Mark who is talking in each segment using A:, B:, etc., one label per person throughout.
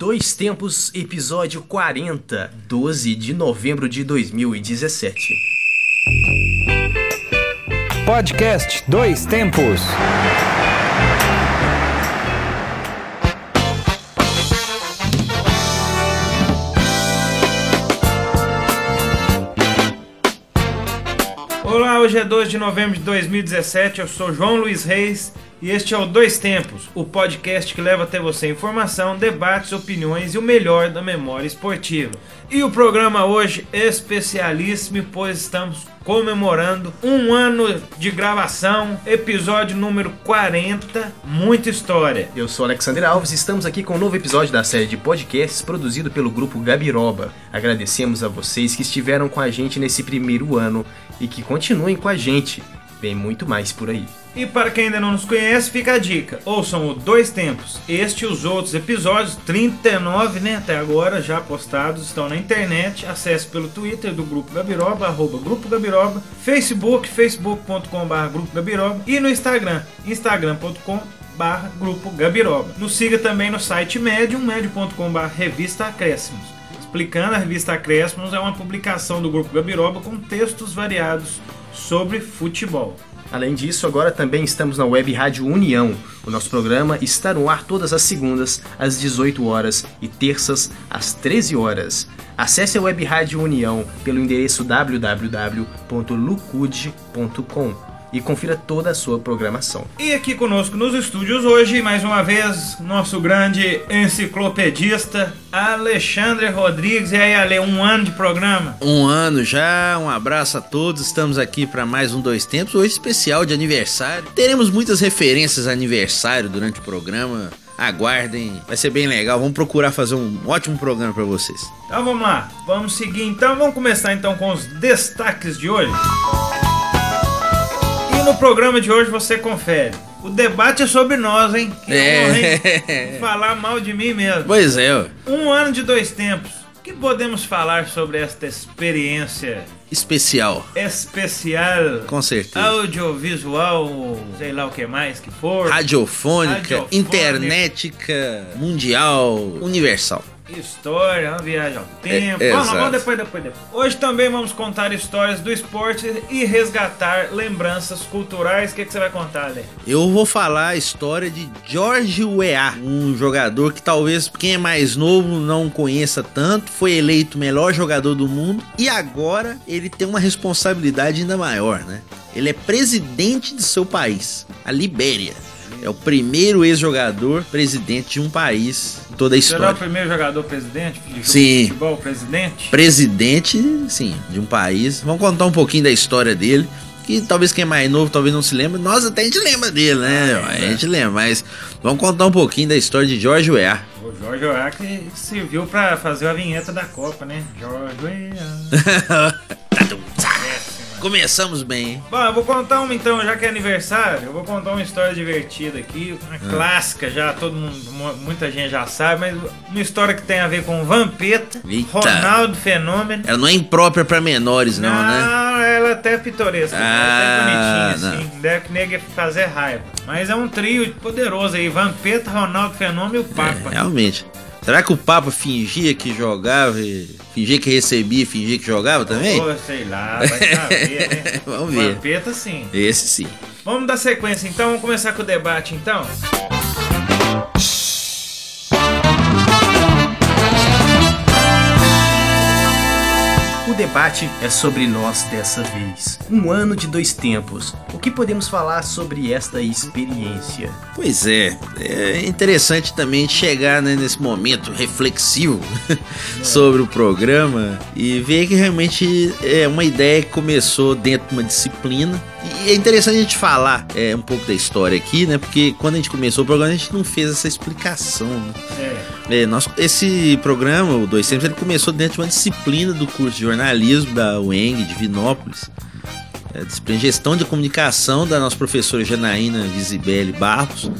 A: Dois Tempos, episódio 40, 12 de novembro de 2017.
B: Podcast Dois Tempos.
C: Olá, hoje é 2 de novembro de 2017. Eu sou João Luiz Reis e este é o Dois Tempos, o podcast que leva até você informação, debates, opiniões e o melhor da memória esportiva. E o programa hoje é especialíssimo, pois estamos comemorando um ano de gravação, episódio número 40, muita história.
A: Eu sou Alexander Alves e estamos aqui com um novo episódio da série de podcasts produzido pelo grupo Gabiroba. Agradecemos a vocês que estiveram com a gente nesse primeiro ano e que continuem com a gente. Vem muito mais por aí.
C: E para quem ainda não nos conhece, fica a dica: ouçam o Dois Tempos. Este e os outros episódios, 39 né, até agora, já postados, estão na internet. Acesse pelo Twitter do Grupo Gabiroba, arroba Grupo Gabiroba, Facebook, facebook.com.br Grupo Gabiroba e no Instagram, instagram.com barra Grupo Gabiroba. Nos siga também no site Medium, medium.com.br Revista Acréscimos. Explicando, a Revista Acréscimos é uma publicação do Grupo Gabiroba com textos variados sobre futebol.
A: Além disso, agora também estamos na Web Rádio União. O nosso programa está no ar todas as segundas, às 18 horas e terças, às 13 horas. Acesse a Web Rádio União pelo endereço www.lucude.com e confira toda a sua programação.
C: E aqui conosco nos estúdios hoje, mais uma vez, nosso grande enciclopedista Alexandre Rodrigues. E aí, Ale, um ano de programa?
D: Um ano já, um abraço a todos. Estamos aqui para mais um Dois Tempos, hoje especial de aniversário. Teremos muitas referências a aniversário durante o programa. Aguardem, vai ser bem legal. Vamos procurar fazer um ótimo programa para vocês.
C: Então vamos lá, vamos seguir então. Vamos começar então com os destaques de hoje. E no programa de hoje você confere. O debate é sobre nós, hein? Que
D: É.
C: honra? Falar mal de mim mesmo.
D: Pois é, ó.
C: Um ano de dois tempos. O que podemos falar sobre esta experiência
D: especial,
C: especial?
D: com certeza.
C: Audiovisual, sei lá o que mais que for.
D: Radiofônica,
C: Radiofônica.
D: internética, mundial, universal.
C: História, uma viagem ao tempo.
D: É,
C: vamos, vamos depois, depois, depois. Hoje também vamos contar histórias do esporte e resgatar lembranças culturais. O que, que você vai contar, Ale?
D: Eu vou falar a história de George Weah, um jogador que talvez quem é mais novo não conheça tanto, foi eleito o melhor jogador do mundo e agora ele tem uma responsabilidade ainda maior, né? Ele é presidente de seu país, a Libéria. É o primeiro ex-jogador presidente de um país em toda a
C: Será o
D: história.
C: primeiro jogador presidente de
D: Sim.
C: futebol presidente?
D: Presidente, sim, de um país. Vamos contar um pouquinho da história dele. Que talvez quem é mais novo talvez não se lembre. Nós até a gente lembra dele, né?
C: Ah, é,
D: a gente lembra, mas vamos contar um pouquinho da história de George Weah.
C: O Jorge Oá que serviu pra fazer a vinheta da Copa, né? Jorge Oá.
D: Começamos bem, hein?
C: Bom, eu vou contar uma então, já que é aniversário, eu vou contar uma história divertida aqui, uma
D: Ah.
C: clássica já, todo mundo, mu- muita gente já sabe, mas uma história que tem a ver com Vampeta,
D: Eita.
C: Ronaldo Fenômeno.
D: Ela não é imprópria pra menores, não, né?
C: Não, ela é até pitoresca,
D: Ah,
C: é até bonitinha,
D: não.
C: assim, deve que nega fazer raiva. Mas é um trio poderoso aí, Vampeta, Ronaldo Fenômeno e o Papa.
D: É, realmente. Será que o Papa fingia que jogava, e fingia que recebia fingia que jogava também?
C: Pô, sei lá, vai saber, né?
D: Vamos ver.
C: Vampeta sim.
D: Esse sim.
C: Vamos dar sequência então, vamos começar com o debate então.
A: Debate é sobre nós dessa vez. Um ano de dois tempos. O que podemos falar sobre esta experiência?
D: Pois é, é interessante também chegar né, nesse momento reflexivo sobre o programa e ver que realmente é uma ideia que começou dentro de uma disciplina. E é interessante a gente falar é, um pouco da história aqui, né? Porque quando a gente começou o programa, a gente não fez essa explicação. Né?
C: É.
D: É, esse programa, o Dois Tempos, ele começou dentro de uma disciplina do curso de jornalismo da UENG, de Vinópolis. É, disciplina de gestão de comunicação da nossa professora Janaína Visibelli Barros,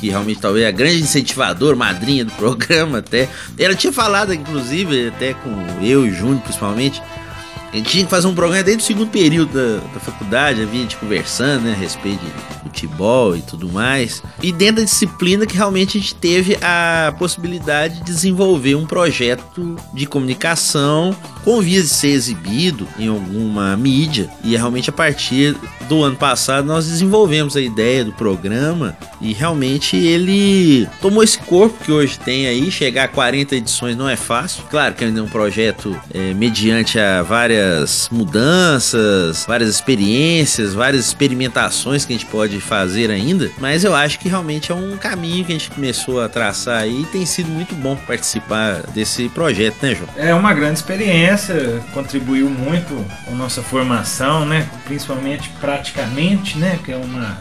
D: que realmente talvez é a grande incentivadora, madrinha do programa até. Ela tinha falado, inclusive, até com eu e Júnior principalmente, A gente tinha que fazer um programa desde o segundo período da, da faculdade, havia gente conversando, né, a respeito de futebol e tudo mais. E dentro da disciplina que realmente a gente teve a possibilidade de desenvolver um projeto de comunicação com vias de ser exibido em alguma mídia. E realmente a partir do ano passado nós desenvolvemos a ideia do programa e realmente ele tomou esse corpo que hoje tem aí. Chegar a 40 edições não é fácil. Claro que ainda é um projeto é, mediante a várias mudanças, várias experiências, várias experimentações que a gente pode fazer ainda. Mas eu acho que realmente é um caminho que a gente começou a traçar aí e tem sido muito bom participar desse projeto, né, João?
C: É uma grande experiência, contribuiu muito com nossa formação, né? Principalmente praticamente, né? Que é uma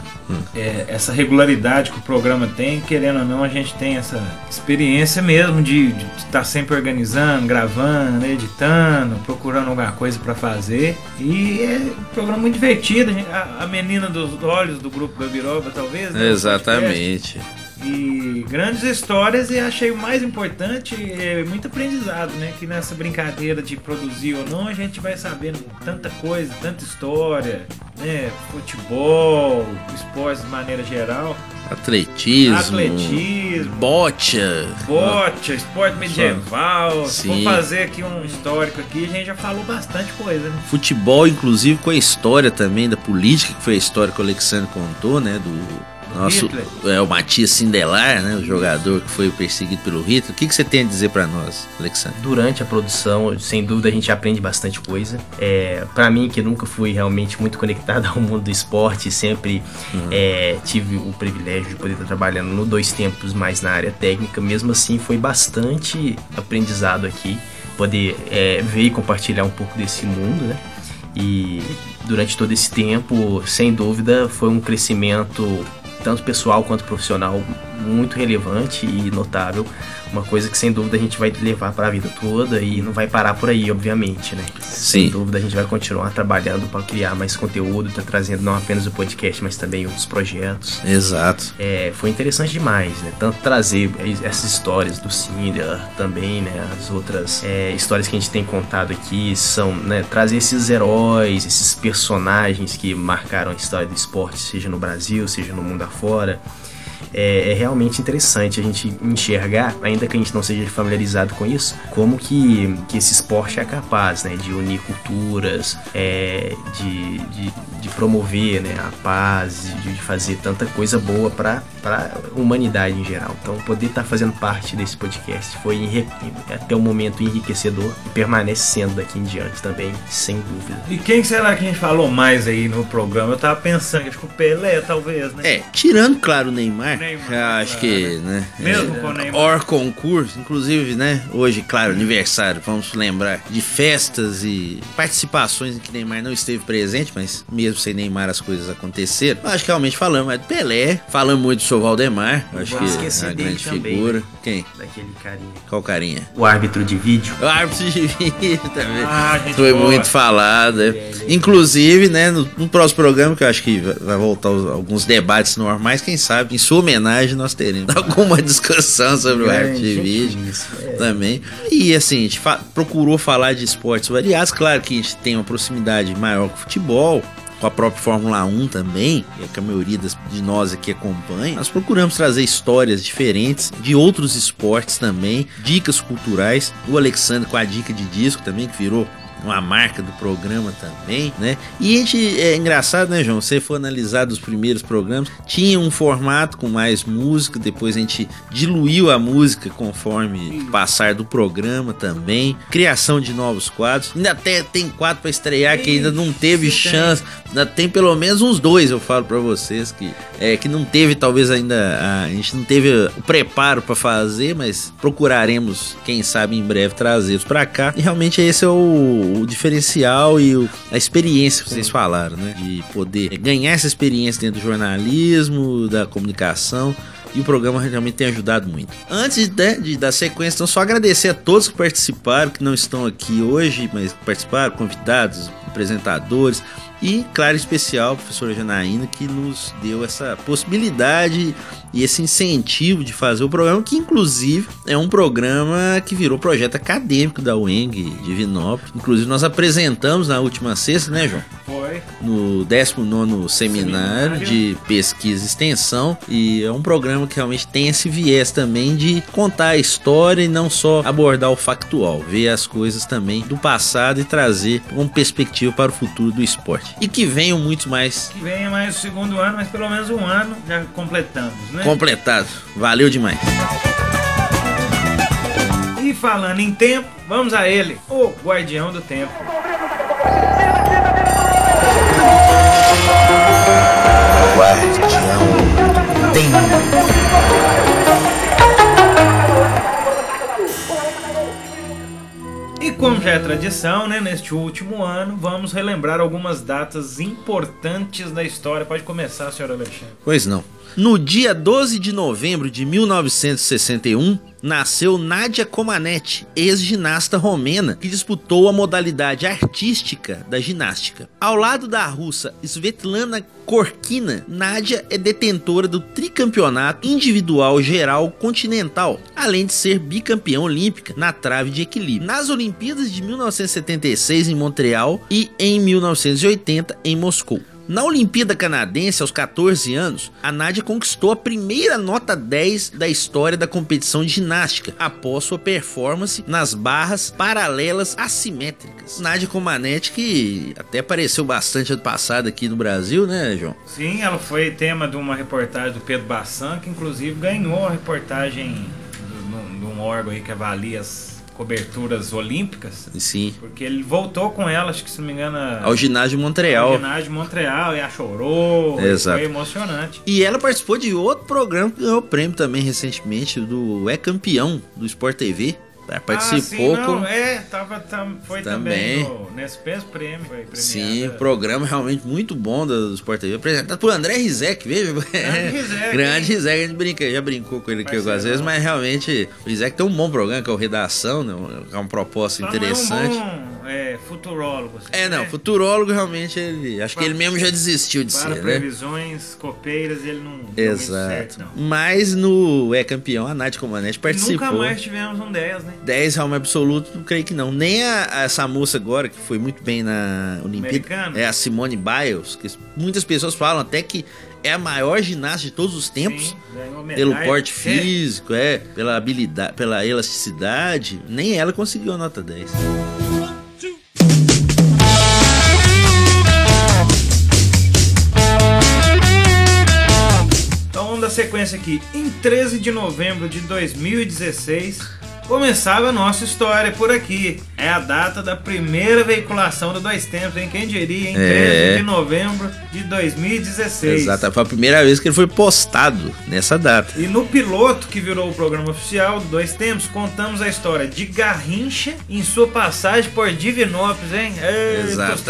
C: é, essa regularidade que o programa tem, querendo ou não, a gente tem essa experiência mesmo de estar tá sempre organizando, gravando, editando, procurando alguma coisa para fazer. E é um programa muito divertido. A, a menina dos olhos do grupo Gabiroba, talvez. Né?
D: Exatamente
C: e grandes histórias e achei o mais importante é muito aprendizado, né? Que nessa brincadeira de produzir ou não, a gente vai sabendo tanta coisa, tanta história, né? Futebol, esportes de maneira geral.
D: Atletismo.
C: Atletismo.
D: Bocha.
C: Bocha, esporte medieval. Sim. Vamos fazer aqui um histórico aqui, a gente já falou bastante coisa, né?
D: Futebol, inclusive, com a história também da política, que foi a história que o Alexandre contou, né? Do nosso, é o Matias Sindelar, né, o jogador que foi perseguido pelo Hitler. O que, que você tem a dizer para nós, Alexandre?
A: Durante a produção, sem dúvida a gente aprende bastante coisa. É, para mim, que nunca fui realmente muito conectado ao mundo do esporte, sempre uhum. é, tive o privilégio de poder estar trabalhando no dois tempos mais na área técnica. Mesmo assim, foi bastante aprendizado aqui, poder é, ver e compartilhar um pouco desse mundo, né? E durante todo esse tempo, sem dúvida, foi um crescimento tanto pessoal quanto profissional, muito relevante e notável uma coisa que sem dúvida a gente vai levar para a vida toda e não vai parar por aí, obviamente, né?
D: Sim.
A: Sem dúvida a gente vai continuar trabalhando para criar mais conteúdo, tá trazendo não apenas o podcast, mas também outros projetos.
D: Exato.
A: É, foi interessante demais, né? Tanto trazer essas histórias do Cinder também, né? As outras é, histórias que a gente tem contado aqui são, né? Trazer esses heróis, esses personagens que marcaram a história do esporte, seja no Brasil, seja no mundo afora é, é, realmente interessante a gente enxergar, ainda que a gente não seja familiarizado com isso, como que, que esse esporte é capaz né, de unir culturas, é, de, de, de, promover né, a paz, de, de fazer tanta coisa boa para a humanidade em geral. Então, poder estar tá fazendo parte desse podcast foi até o momento enriquecedor e permanece sendo daqui em diante também, sem dúvida.
C: E quem será que a gente falou mais aí no programa? Eu tava pensando, acho que o Pelé, talvez, né?
D: É, tirando, claro, o Neymar, Neymar. Acho que, né?
C: Mesmo é, com o Neymar.
D: Or concurso, inclusive, né? Hoje, claro, aniversário, vamos lembrar de festas e participações em que Neymar não esteve presente, mas mesmo sem Neymar as coisas aconteceram. Acho que realmente falamos mais de Pelé, falamos muito sobre o Valdemar, acho que é uma grande também, figura. Né? Quem?
A: Daquele carinha.
D: Qual carinha?
A: O árbitro de vídeo.
D: O árbitro de vídeo também. Ah, Foi boa. muito falado. É, inclusive, né, no, no, próximo programa, que eu acho que vai voltar alguns debates normais, quem sabe, em sua homenagem nós teremos alguma discussão sobre o arte de vídeo é. também. E assim, a gente fa procurou falar de esportes variados, claro que a gente tem uma proximidade maior com o futebol, com a própria Fórmula 1 também, que a maioria de nós aqui acompanha, nós procuramos trazer histórias diferentes de outros esportes também, dicas culturais. O Alexandre com a dica de disco também, que virou uma marca do programa também, né? E a gente, é engraçado, né, João? Se for analisar dos primeiros programas, tinha um formato com mais música, depois a gente diluiu a música conforme passar do programa também, criação de novos quadros. Ainda até tem quadro para estrear que ainda não teve chance, ainda tem pelo menos uns dois, eu falo para vocês que é que não teve talvez ainda a, a gente não teve o preparo para fazer, mas procuraremos, quem sabe em breve trazê-los para cá. E realmente esse é o o diferencial e o, a experiência que vocês falaram, né? De poder ganhar essa experiência dentro do jornalismo, da comunicação. E o programa realmente tem ajudado muito. Antes né, de dar sequência, então só agradecer a todos que participaram, que não estão aqui hoje, mas participaram, convidados, apresentadores. E, claro, em especial, a professora Janaína, que nos deu essa possibilidade e esse incentivo de fazer o programa, que inclusive é um programa que virou projeto acadêmico da UENG de Vinópolis. Inclusive nós apresentamos na última sexta, né, João?
C: Foi.
D: No 19 seminário,
C: Seminário.
D: de pesquisa e extensão, e é um programa que realmente tem esse viés também de contar a história e não só abordar o factual, ver as coisas também do passado e trazer uma perspectiva para o futuro do esporte. E que venham muitos mais
C: Que venha mais o segundo ano, mas pelo menos um ano já completamos, né?
D: Completados. Valeu demais.
C: E falando em tempo, vamos a ele, o guardião do tempo. E como já é tradição, né, neste último ano, vamos relembrar algumas datas importantes da história. Pode começar, senhor Alexandre.
D: Pois não. No dia 12 de novembro de 1961, nasceu Nadia Comaneci, ex-ginasta romena, que disputou a modalidade artística da ginástica. Ao lado da russa Svetlana Korkina, Nadia é detentora do tricampeonato individual geral continental, além de ser bicampeã olímpica na trave de equilíbrio. Nas Olimpíadas de 1976 em Montreal e em 1980 em Moscou. Na Olimpíada Canadense, aos 14 anos, a Nádia conquistou a primeira nota 10 da história da competição de ginástica, após sua performance nas barras paralelas assimétricas. Nádia Comaneci, que até apareceu bastante ano passado aqui no Brasil, né, João?
C: Sim, ela foi tema de uma reportagem do Pedro Bassan, que inclusive ganhou a reportagem de- de um órgão aí que avalia as coberturas olímpicas.
D: Sim.
C: Porque ele voltou com ela, acho que se não me engano,
D: Ao ginásio de
C: ao
D: Montreal.
C: ginásio de Montreal, e ela chorou,
D: Exato.
C: foi emocionante.
D: E ela participou de outro programa que ganhou prêmio também recentemente, do É Campeão, do Sport TV. Ela Participou
C: ah, sim, não, é, tava, tam- foi também,
D: Também.
C: no, nesse prêmio.
D: Sim, programa realmente muito bom do do Sport TV, apresentado por André Rizek, veja.
C: Rizek,
D: Grande? Rizek, a gente brinca, já brincou com ele aqui algumas vezes, mas realmente o Rizek tem um bom programa que é o Redação, né? É uma proposta interessante.
C: É um bom é, futurólogo. assim,
D: É, não,
C: né?
D: futurólogo realmente ele. Acho que
C: Para-
D: ele mesmo já desistiu de
C: Para
D: ser, né?
C: previsões copeiras, ele não
D: Exato.
C: certo, não.
D: Mas no É Campeão, a Nath Comanete participou.
C: Nunca mais tivemos um 10, né?
D: 10 realmente absoluto, não creio que não. Nem a, a- essa moça agora, que foi muito bem na Olimpíada,
C: Americana?
D: é a Simone Biles, que muitas pessoas falam até que é a maior ginasta de todos os tempos.
C: Sim,
D: Pelo porte
C: É,
D: físico, é, pela habilidade, pela elasticidade, nem ela conseguiu a nota 10.
C: Sequência aqui. Em 13 de novembro de 2016, começava a nossa história por aqui. É a data da primeira veiculação do Dois Tempos, hein? Quem diria, em 13
D: É.
C: de novembro de 2016.
D: Exato, foi a primeira vez que ele foi postado nessa data.
C: E no piloto que virou o programa oficial do Dois Tempos, contamos a história de Garrincha em sua passagem por Divinópolis, hein? Ei,
D: Exato.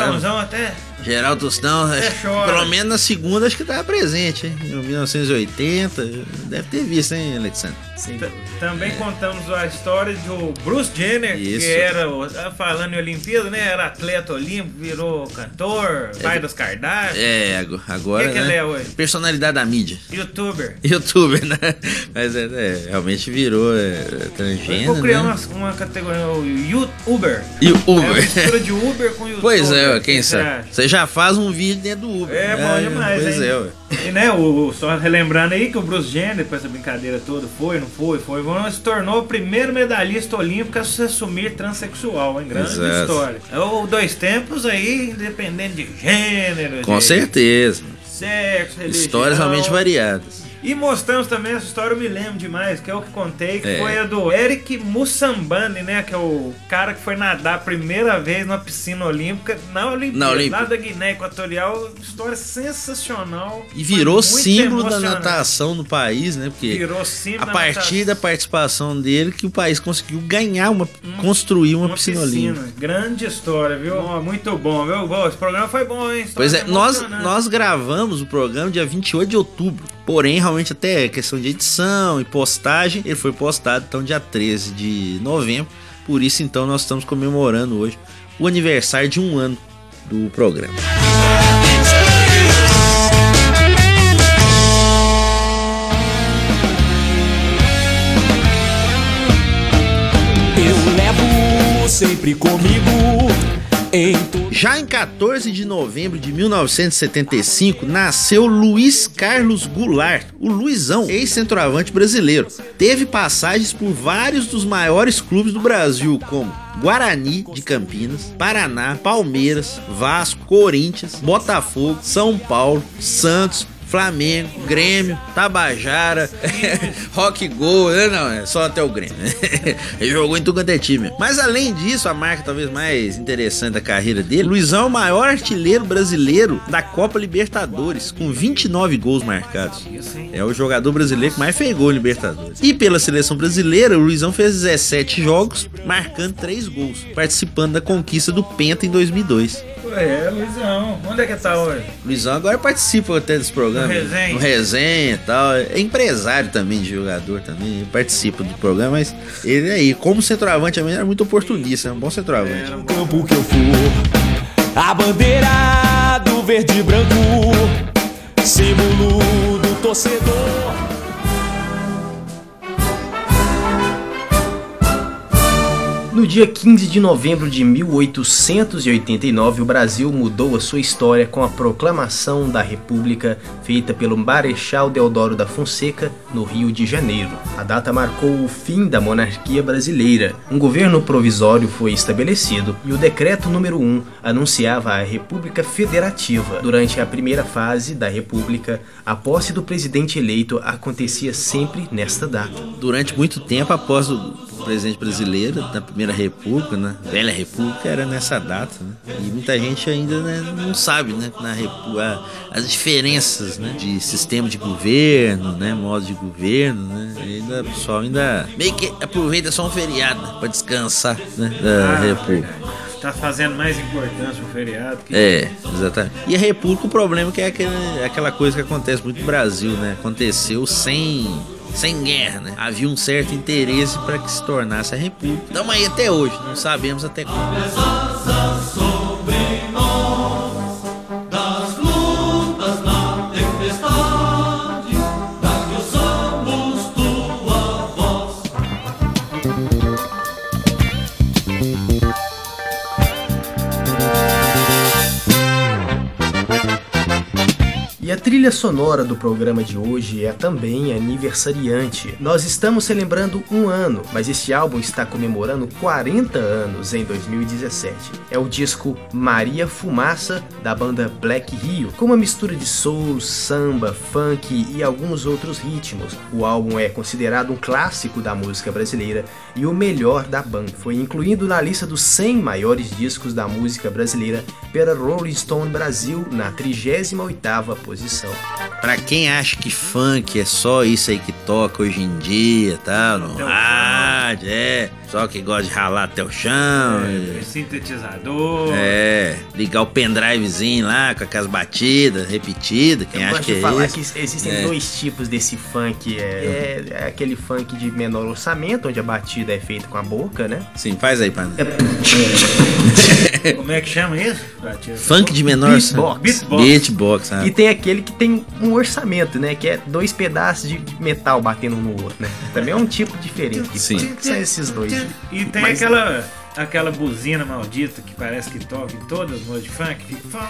C: Até.
D: Geraldo Tostão, acho-
C: chora.
D: pelo menos na segunda, acho que tava presente, hein? Em 1980, deve ter visto, hein, Alexandre?
A: Dúvida.
C: Também contamos a história do Bruce Jenner,
D: Isso.
C: que era, o- ah, falando em Olimpíada, né? Era atleta olímpico, virou cantor, pai dos Kardashian,
D: É, ago- agora.
C: Que que
D: né?
C: ele é hoje?
D: Personalidade da mídia.
C: youtuber.
D: Youtuber, né? Mas é, é, realmente virou é,
C: Eu
D: transgênero.
C: vou criar
D: né?
C: uma, uma categoria, o YouTuber.
D: E o
C: É
D: Uber.
C: mistura de Uber com YouTuber.
D: Pois é,
C: O
D: quem
C: que
D: sabe?
C: Você
D: já faz um vídeo dentro do Uber.
C: É bom demais,
D: Pois
C: hein?
D: é, ué.
C: E né, o, só relembrando aí que o Bruce Jenner, depois dessa brincadeira toda, foi, não foi, foi, foi, se tornou o primeiro medalhista olímpico a se assumir transexual, hein? Grande
D: Exato.
C: história. É o dois tempos aí, independente de gênero,
D: Com
C: de
D: certeza.
C: sexo, religião.
D: Histórias realmente variadas.
C: E mostramos também essa história, eu me lembro demais, que é o que contei, que
D: É.
C: foi a do Eric Mussambani, né? Que é o cara que foi nadar a primeira vez numa piscina olímpica na Olimpíada,
D: Na Olimpíada.
C: lá da Guiné Equatorial. História sensacional.
D: E virou símbolo da natação no país, né? Porque
C: Virou símbolo
D: a partir
C: natação.
D: da participação dele que o país conseguiu ganhar uma. construir uma,
C: Uma
D: piscina,
C: piscina,
D: olímpica.
C: grande história, viu? Ó, muito bom, viu? Esse programa foi bom, hein? História
D: Pois é, nós, nós gravamos o programa dia 28 de outubro. Porém, principalmente até questão de edição e postagem. Ele foi postado então dia 13 de novembro. Por isso então nós estamos comemorando hoje o aniversário de um ano do programa.
E: Eu levo sempre comigo
D: já em 14 de novembro de 1975, nasceu Luiz Carlos Goulart, o Luizão, ex-centroavante brasileiro. Teve passagens por vários dos maiores clubes do Brasil, como Guarani de Campinas, Paraná, Palmeiras, Vasco, Corinthians, Botafogo, São Paulo, Santos, Flamengo, Grêmio, Tabajara, Rock Go, né? não, é só até o Grêmio. Ele jogou em tudo quanto é time. Mas além disso, a marca talvez mais interessante da carreira dele, Luizão é o maior artilheiro brasileiro da Copa Libertadores, com 29 gols marcados. É o jogador brasileiro que mais fez gol em Libertadores. E pela seleção brasileira, o Luizão fez 17 jogos, marcando 3 gols, participando da conquista do Penta em 2002.
C: É, Luizão. Onde é que tá hoje?
D: Luizão agora participa até desse programa.
C: No resenha.
D: No resenha e tal. É empresário também de jogador também. Participa do programa, mas ele aí, como centroavante, também era muito oportunista. É um bom centroavante.
E: No campo que eu for, a bandeira do verde e branco, símbolo do torcedor.
A: No dia 15 de novembro de 1889, o Brasil mudou a sua história com a proclamação da República feita pelo Marechal Deodoro da Fonseca no Rio de Janeiro. A data marcou o fim da monarquia brasileira. Um governo provisório foi estabelecido e o decreto número 1 anunciava a República Federativa. Durante a primeira fase da República, a posse do presidente eleito acontecia sempre nesta data.
D: Durante muito tempo, após o presidente brasileiro da Primeira República, né? Velha República era nessa data, né? E muita gente ainda né, não sabe, né? Na Repu a, as diferenças, né? De sistema de governo, né? Modo de governo, né? Ainda o pessoal ainda meio que aproveita só um feriado né, para descansar, né? Da
C: Ah,
D: República.
C: Tá fazendo mais importância o feriado que.
D: É, exatamente. E a República, o problema é que é aquele, aquela coisa que acontece muito no Brasil, né? Aconteceu sem, sem guerra, né? Havia um certo interesse para que se tornasse a República. Estamos aí até hoje, não sabemos até quando.
A: Trilha sonora do programa de hoje é também aniversariante. Nós estamos celebrando um ano, mas este álbum está comemorando 40 anos em 2017. É o disco Maria Fumaça, da banda Black Rio, com uma mistura de soul, samba, funk e alguns outros ritmos. O álbum é considerado um clássico da música brasileira e o melhor da banda. Foi incluído na lista dos 100 maiores discos da música brasileira pela Rolling Stone Brasil na 38ª posição.
D: Pra quem acha que funk é só isso aí que toca hoje em dia, tal, no
C: Até
D: rádio, é, só que gosta de ralar até o chão.
C: É,
D: e-
C: sintetizador.
D: É, ligar o pendrivezinho lá com aquelas batidas repetidas, quem
A: Eu
D: acha
A: gosto
D: que
A: de
D: é
A: falar
D: isso.
A: que existem
D: É.
A: dois tipos desse funk. É, é- é aquele funk de menor orçamento, onde a batida é feita com a boca, né?
D: Sim, faz aí pra
C: Como é que chama isso?
D: Funk de menor
A: Beatbox.
C: Beatbox.
D: Beatbox, ah.
A: E tem aquele que tem um orçamento, né? Que é dois pedaços de de metal batendo um no outro, né? Também é um tipo diferente
D: Sim.
A: São esses dois.
C: E tem
A: Mas-
C: aquela, aquela buzina maldita que parece que toca em todas as músicas de funk. Fica...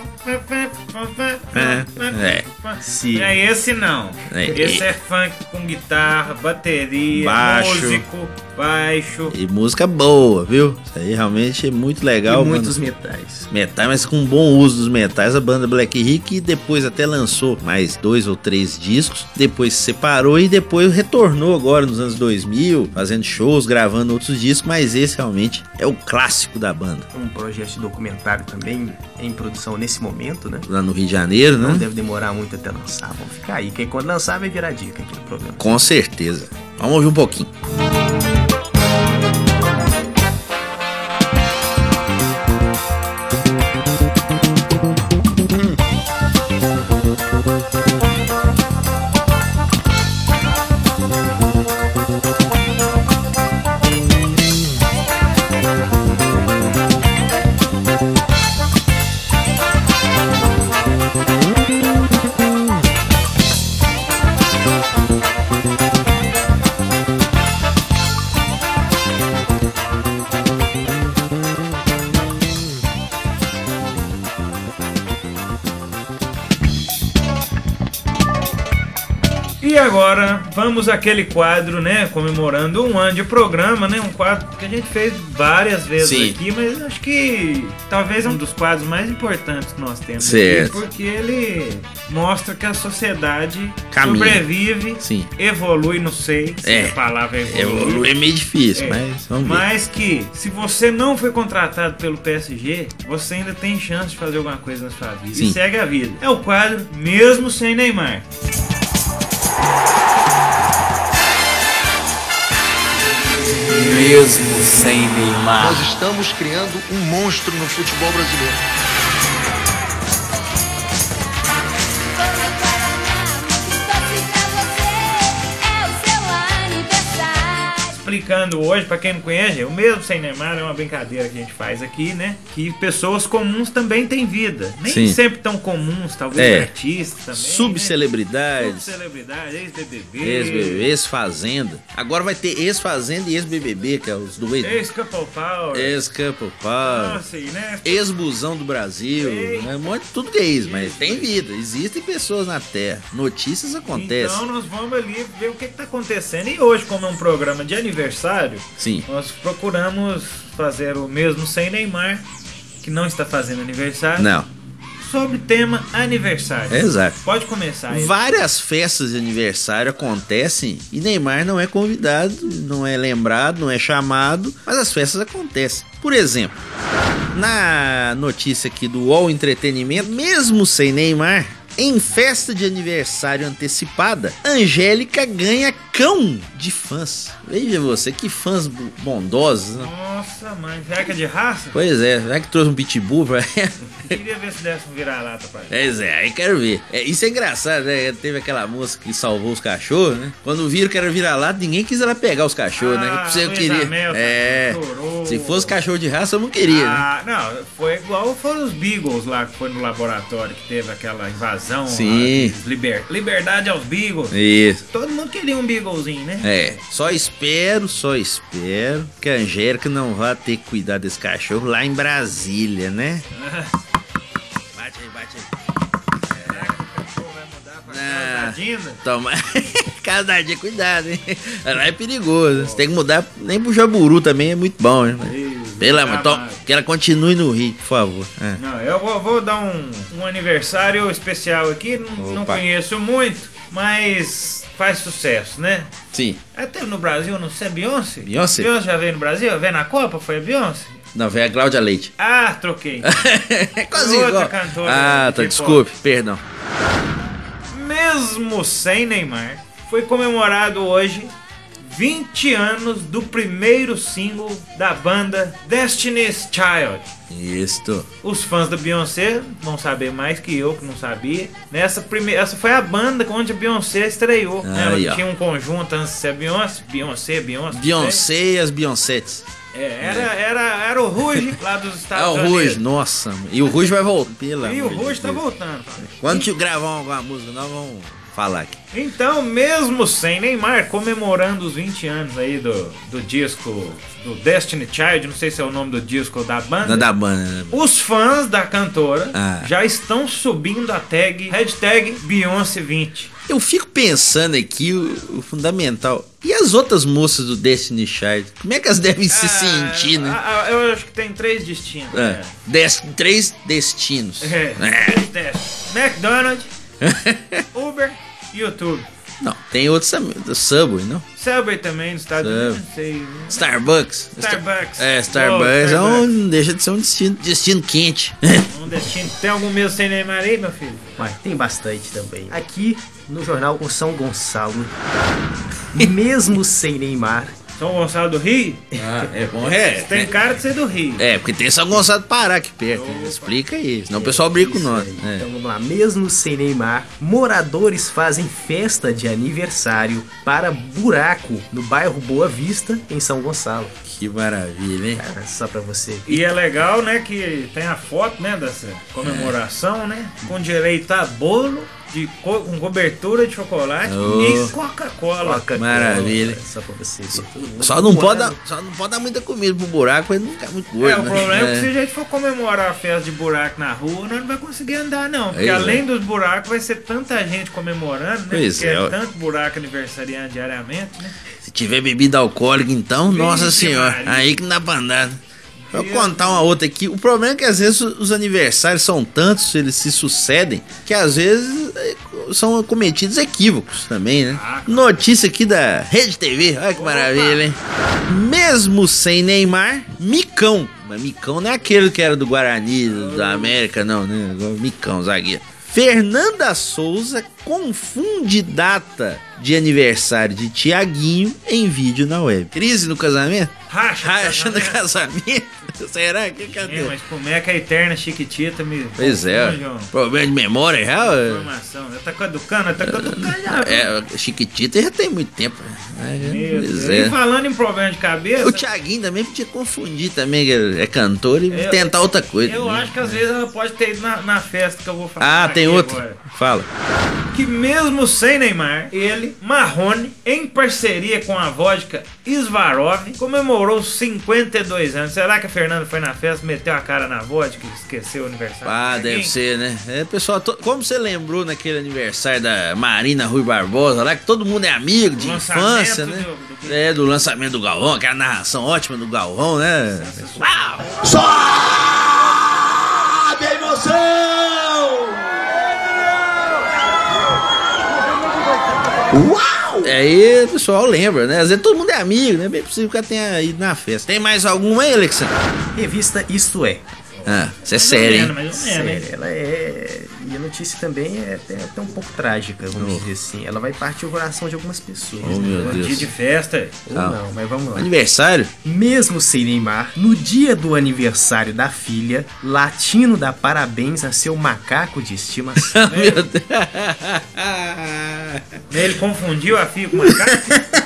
D: É, é.
A: Sim.
C: É esse não.
D: É,
C: esse
D: é.
C: é funk com guitarra, bateria,
D: Baixo.
C: músico, baixo.
D: E música boa, viu? Isso aí realmente é muito legal.
A: e muitos metais.
D: Metais, mas com bom uso dos metais, a banda Black Rick depois até lançou mais dois ou três discos, depois se separou e depois retornou agora nos anos 2000, fazendo shows, gravando outros discos, mas esse realmente é o clássico da banda.
A: Um projeto de documentário também em produção nesse momento, né?
D: Lá no Rio de Janeiro,
A: Não
D: né?
A: deve demorar muito até lançar. Vamos ficar aí, que aí quando lançar vai virar dica aqui no programa.
D: Com certeza. Vamos ouvir um pouquinho.
C: E agora vamos àquele quadro, né? Comemorando um ano de programa, né? Um quadro que a gente fez várias vezes
D: Sim.
C: aqui, mas acho que talvez é um dos quadros mais importantes que nós temos
D: Certo.
C: aqui, porque ele mostra que a sociedade
D: Caminha.
C: sobrevive,
D: Sim.
C: evolui, não sei se
D: É.
C: a palavra é evoluir.
D: Evolui é meio difícil,
C: É.
D: mas vamos ver.
C: Mas que, se você não foi contratado pelo PSG, você ainda tem chance de fazer alguma coisa na sua vida.
D: Sim.
C: E segue a vida. É o quadro Mesmo Sem Neymar.
E: Mesmo sem Neymar.
F: Nós estamos criando um monstro no futebol brasileiro.
C: Explicando hoje, pra quem não conhece, o mesmo sem Neymar é uma brincadeira que a gente faz aqui, né? Que pessoas comuns também têm vida. Nem
D: Sim.
C: sempre tão comuns, talvez
D: É.
C: artistas também.
D: Subcelebridades,
C: Né? Subcelebridade, ex-BBB.
D: ex-BBB, ex-fazenda. Agora vai ter ex-fazenda e ex-BBB, que é os dois.
C: Ex-Couple Power.
D: Ex-Couple Power.
C: Nossa, e, né?
D: Ex-busão do Brasil, né? um monte de tudo que é isso, mas tem vida, existem pessoas na Terra, notícias acontecem.
C: Então nós vamos ali ver o que está acontecendo. E hoje, como é um programa de aniversário,
D: Sim,
C: nós procuramos fazer o mesmo sem Neymar, que não está fazendo aniversário,
D: não,
C: sobre tema aniversário.
D: exato.
C: Pode começar aí.
D: Várias festas de aniversário acontecem e Neymar não é convidado, não é lembrado, não é chamado, mas as festas acontecem. Por exemplo, na notícia aqui do UOL Entretenimento, mesmo sem Neymar, em festa de aniversário antecipada, Angélica ganha cão de fãs. Veja você, que fãs bondosos, né?
C: Nossa, mãe, será que é de raça?
D: Pois é, já que trouxe um pitbull pra ela.
C: Queria ver se desse um vira-lata pra ele.
D: Pois é, aí quero ver. É, isso é engraçado, né? Teve aquela moça que salvou os cachorros, né? Quando viram que era virar-lata, ninguém quis ela pegar os cachorros, né?
C: Ah,
D: Você
C: Luísa
D: queria.
C: Mel,
D: é. Se fosse cachorro de raça, eu não queria, né?
C: Ah, não, foi igual foram os Beagles lá que foi no laboratório que teve aquela invasão.
D: Sim.
C: liber- Liberdade aos Beagles.
D: Isso.
C: Todo mundo queria um Beaglezinho, né?
D: É, só espero, só espero que a Angélica não vá ter que cuidar desse cachorro lá em Brasília, né? Bate aí, bate aí. Ah.
C: Tadinha.
D: Toma. Cada dia, cuidado, hein? Lá é perigoso. Você tem que mudar. Nem pro Jaburu também é muito bom, né? Pelo amor, to-
C: mais.
D: que ela continue no Rio, por favor. É.
C: Não, eu vou, vou dar um, um aniversário especial aqui, não, não conheço muito, mas faz sucesso, né?
D: Sim.
C: Até no Brasil, não sei, Beyoncé?
D: Beyoncé?
C: Beyoncé já veio no Brasil? Veio na Copa? Foi a Beyoncé?
D: Não, vem a Cláudia Leite.
C: Ah, troquei.
D: É quase
C: Outra
D: igual.
C: cantora
D: Ah, tá, desculpe, perdão.
C: Mesmo sem Neymar, foi comemorado hoje 20 anos do primeiro single da banda Destiny's Child.
D: Isto.
C: Os fãs da Beyoncé vão saber mais que eu, que não sabia. Nessa primeira, essa foi a banda onde a Beyoncé estreou. né?
D: Aí,
C: Ela
D: ó.
C: tinha um conjunto antes de ser Beyoncé, Beyoncé, Beyoncé.
D: Beyoncé e as Beyoncés.
C: É, era, era, era o Rouge lá dos Estados
D: o
C: Unidos.
D: Rouge, nossa. E o Rouge vai voltar. Pelo
C: E o Rouge tá voltando.
D: Quando te gravar alguma música, nós vamos falar aqui.
C: Então, mesmo sem Neymar, comemorando os 20 anos aí do, do disco do Destiny Child, não sei se é o nome do disco da banda.
D: Não da banda, né?
C: Os fãs da cantora
D: Ah.
C: já estão subindo a tag, hashtag Beyoncé 20.
D: Eu fico pensando aqui o, o fundamental. E as outras moças do Destiny Child? Como é que elas devem se sentir, né?
C: Ah, ah, eu acho que tem três distintos.
D: É. Três destinos.
C: É.
D: É.
C: McDonald's, Uber, YouTube.
D: Não, tem outros Subway, não?
C: Subway também nos Estados
D: Subway.
C: Unidos, não sei. né?
D: Starbucks.
C: Starbucks.
D: É,
C: Oh,
D: Starbucks é
C: Starbucks.
D: um, deixa de ser um destino, destino quente.
C: Um destino. Tem algum mesmo sem Neymar aí, meu filho?
A: Mas tem bastante também. Aqui no jornal O São Gonçalo, mesmo sem Neymar,
C: São Gonçalo do Rio?
D: Ah, é bom, é.
C: Tem cara de ser do Rio.
D: É, porque tem São Gonçalo do Pará aqui perto. Explica aí, senão o pessoal briga com nós. É.
A: Então vamos lá, mesmo sem Neymar, moradores fazem festa de aniversário para buraco no bairro Boa Vista, em São Gonçalo.
D: Que maravilha, hein?
A: Cara, só pra você.
C: E é legal, né, que tem a foto, né, dessa comemoração, né, com direito a bolo de co com cobertura de chocolate
D: Oh.
C: e Coca-Cola.
A: Coca-Cola,
D: Maravilha.
A: Só
D: Só não, pode dar, só não pode dar muita comida pro buraco ele não ficar muito gordo.
C: É, o
D: né?
C: problema é que
D: É.
C: se a gente for comemorar a festa de buraco na rua, nós não vai conseguir andar, não. Porque
D: Aí,
C: além dos buracos, vai ser tanta gente comemorando, né?
D: Pois
C: porque
D: é,
C: é, tanto buraco aniversariante diariamente, né?
D: Se tiver bebida alcoólica, então,
C: Vixe
D: nossa senhora,
C: Maria.
D: aí que não dá pra andar. Vou contar uma outra aqui. O problema é que às vezes os aniversários são tantos, eles se sucedem, que às vezes eh, são cometidos equívocos também, né?
C: Ah,
D: Notícia aqui da Rede TV, olha que maravilha, hein? Mesmo sem Neymar, Micão. Mas Micão não é aquele que era do Guarani, da América, não, né? Micão, zagueiro. Fernanda Souza confunde data de aniversário de Tiaguinho em vídeo na web. Crise no casamento?
C: Racha,
D: Racha no
C: casamento.
D: Será que cadê?
C: É, mas como é que a eterna Chiquitita me.
D: Pois é, problema de memória já. ó.
C: Informação. Já tá caducando, tá caducando já.
D: É, Chiquitita já tem muito tempo. É.
C: E falando em problema de cabeça.
D: O Thiaguinho também podia confundir também, que é cantor e
C: Eu-
D: tentar outra coisa.
C: Eu
D: né?
C: acho que às vezes ela pode ter ido na, na festa que eu vou falar.
D: Ah, tem outro.
C: agora.
D: Fala.
C: Que mesmo sem Neymar, ele, Marrone, em parceria com a vodka Svarov, comemorou 52 anos. Será que a Fernanda foi na festa, meteu a cara na vodka e esqueceu o aniversário?
D: Ah,
C: de
D: deve ser, né? É, pessoal, to- como você lembrou naquele aniversário da Marina Rui Barbosa lá, que todo mundo é amigo de
C: Lançamento
D: infância, né?
C: do- do-
D: É, do lançamento do Galvão, aquela narração ótima do Galvão, né? Aí o pessoal lembra, né? Às vezes todo mundo é amigo, né? Bem possível que ela tenha ido na festa. Tem mais alguma aí, Alexandre?
A: Revista Isto É.
D: Ah, isso é
C: Mais ou
D: sério, hein?
C: menos, mais ou menos?
A: Sério, ela é. A notícia também é até, até um pouco trágica, vamos dizer assim. Ela vai partir o coração de algumas pessoas.
D: Oh,
A: né?
D: meu
C: Dia de festa.
A: Ou
D: Ah.
A: não, mas vamos lá.
D: Aniversário?
A: Mesmo sem Neymar, no dia do aniversário da filha, Latino dá parabéns a seu macaco de estimação.
D: Meu Deus.
C: Ele confundiu a filha com o macaco?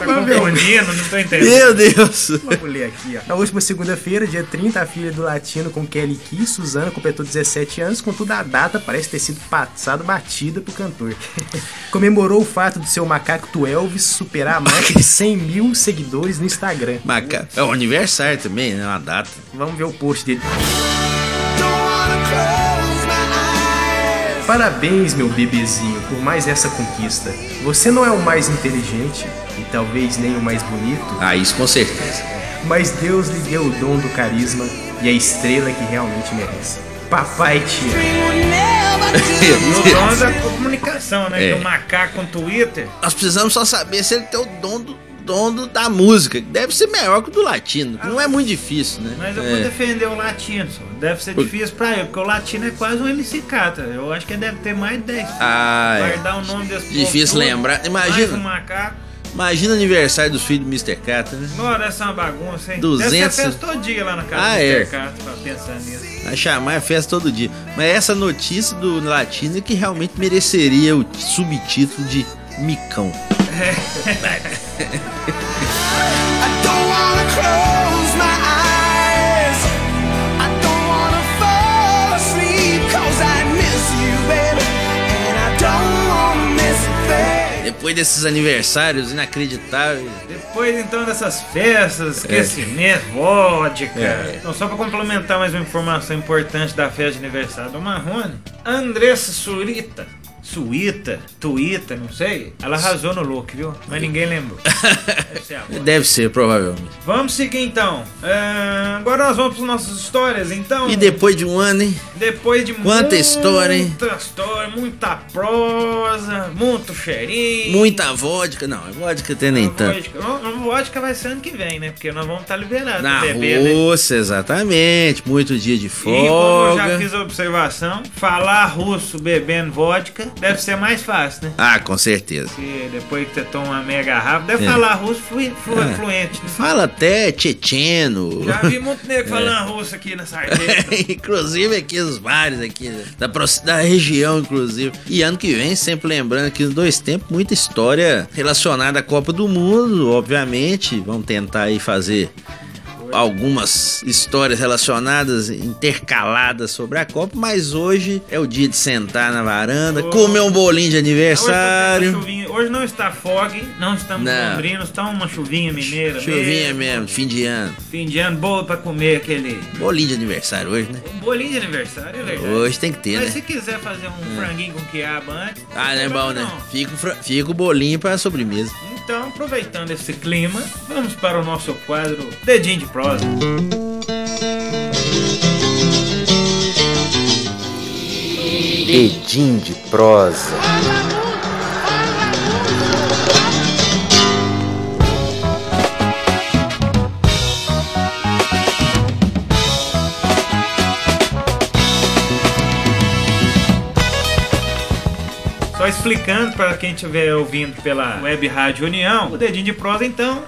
C: tá confundindo, não tô entendendo.
D: Meu Deus.
A: Vamos ler aqui, ó. Na última segunda-feira, dia 30, a filha do Latino com Kelly Key, Suzana, completou 17 anos, contudo a data parece ter sido passado batida pro cantor. Comemorou o fato de seu macaco do Elvis superar a marca de 100 mil seguidores no Instagram.
D: Maca... É o aniversário também, né? Uma data.
A: Vamos ver o post dele. Parabéns, meu bebezinho, por mais essa conquista. Você não é o mais inteligente e talvez nem o mais bonito,
D: Ah, isso com certeza.
A: mas Deus lhe deu o dom do carisma e a estrela que realmente merece. Papai te ama.
C: No dono da comunicação, né?
D: É.
C: Que o macaco com Twitter.
D: Nós precisamos só saber se ele tem o dom do, dom do- da música, que deve ser melhor que o do latino, que não é muito difícil, né?
C: Mas eu
D: É.
C: vou defender o latino, só. deve ser difícil pra ele, porque o latino é quase um MC Catra. Eu acho que ele deve ter mais de 10.
D: Ah, é.
C: Guardar o nome desse
D: Difícil lembrar. Imagina.
C: Mais um macaco.
D: Imagina o aniversário dos filhos do Mr. Catra, né?
C: Não, deve ser uma bagunça, hein?
D: 200.
C: Deve ser festa todo dia lá na casa
D: Ah,
C: do
D: é.
C: Mr. Catra, pra pensar nisso.
D: Vai chamar a festa todo dia. Mas essa notícia do latino é que realmente mereceria o subtítulo de Micão.
E: I don't wanna close
D: Depois desses aniversários inacreditáveis.
C: Depois então dessas festas, esquecimento, vodka.
D: É.
C: Então, só pra complementar mais uma informação importante da festa de aniversário do Marrone, Andressa Surita. Suíta, Tuíta, não sei. Ela arrasou no look, viu? Mas ninguém lembrou. Deve ser agora.
D: Deve ser, provavelmente.
C: Vamos seguir então. É, agora nós vamos para nossas histórias, então.
D: E depois de um ano, hein?
C: Depois de
D: Quanta
C: muita
D: história, hein?
C: história, muita prosa, muito cheirinho.
D: Muita vodka. Não, vodka tem nem tanto.
C: vodka, vodka vai ser ano que vem, né? Porque nós vamos estar liberados
D: Na
C: né?
D: Rússia, exatamente. Muito dia de
C: E como eu já
D: folga.
C: fiz a observação, falar russo bebendo vodka deve ser mais fácil, né?
D: Ah, com certeza.
C: Porque depois que você toma uma meia garrafa, deve
D: É.
C: falar russo flu, flu-
D: É.
C: fluente. Né?
D: Fala até tchetcheno.
C: Já vi muito nego
D: É.
C: falando russo aqui na sarjeta.
D: inclusive aqui os bares aqui né? da, da região, inclusive. E ano que vem, sempre lembrando aqui nos dois tempos, muita história relacionada à Copa do Mundo, obviamente. Vamos tentar aí fazer algumas histórias relacionadas, intercaladas sobre a Copa, mas hoje é o dia de sentar na varanda,
C: Oh.
D: comer um bolinho de
C: tá
D: aniversário.
C: Hoje não está fog, não estamos
D: Não.
C: londrinos, está uma chuvinha mineira.
D: Chuvinha mesmo, fim de ano.
C: Fim de ano, boa pra comer aquele
D: Bolinho de aniversário hoje, né?
C: um bolinho de aniversário, é verdade.
D: Hoje tem que ter,
C: Mas
D: né?
C: se quiser fazer um franguinho com quiabo antes,
D: Ah, não é bom, né? Fica, o fra- fica o bolinho pra sobremesa.
C: Então, aproveitando esse clima, vamos para o nosso quadro Dedinho de Prosa.
B: Edim de prosa.
C: Só explicando para quem estiver ouvindo pela Web Rádio União, o Dedinho de Prosa, então,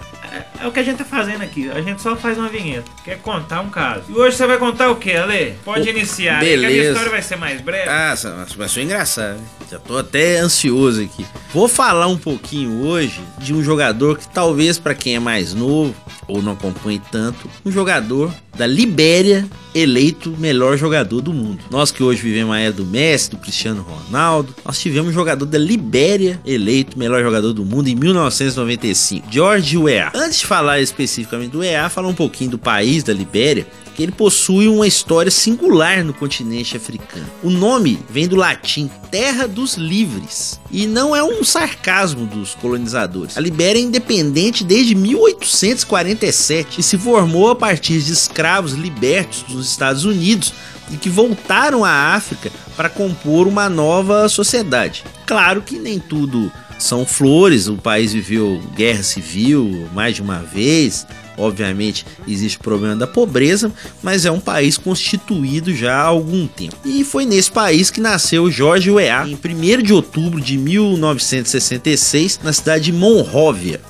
C: é, o que a gente tá fazendo aqui. A gente só faz uma vinheta, quer contar um caso. E hoje você vai contar o que, Ale? Pode
D: O-
C: iniciar, que a minha
D: beleza.
C: história vai ser mais breve.
D: Ah, vai ser engraçado. Já tô até ansioso aqui. Vou falar um pouquinho hoje de um jogador que talvez pra quem é mais novo ou não acompanhe tanto, um jogador da Libéria eleito melhor jogador do mundo. Nós que hoje vivemos a era do Messi, do Cristiano Ronaldo, nós tivemos um jogador da Libéria eleito melhor jogador do mundo em 1995, George Weah. Antes de falar especificamente do Weah, falar um pouquinho do país da Libéria que ele possui uma história singular no continente africano. O nome vem do latim Terra dos Livres e não é um sarcasmo dos colonizadores. A Libéria é independente desde 1847 e se formou a partir de escravos libertos dos Estados Unidos e que voltaram à África para compor uma nova sociedade. Claro que nem tudo são flores, o país viveu guerra civil mais de uma vez, Obviamente existe o problema da pobreza, mas é um país constituído já há algum tempo. E foi nesse país que nasceu Jorge Weah em 1 de outubro de 1966, na cidade de Monróvia.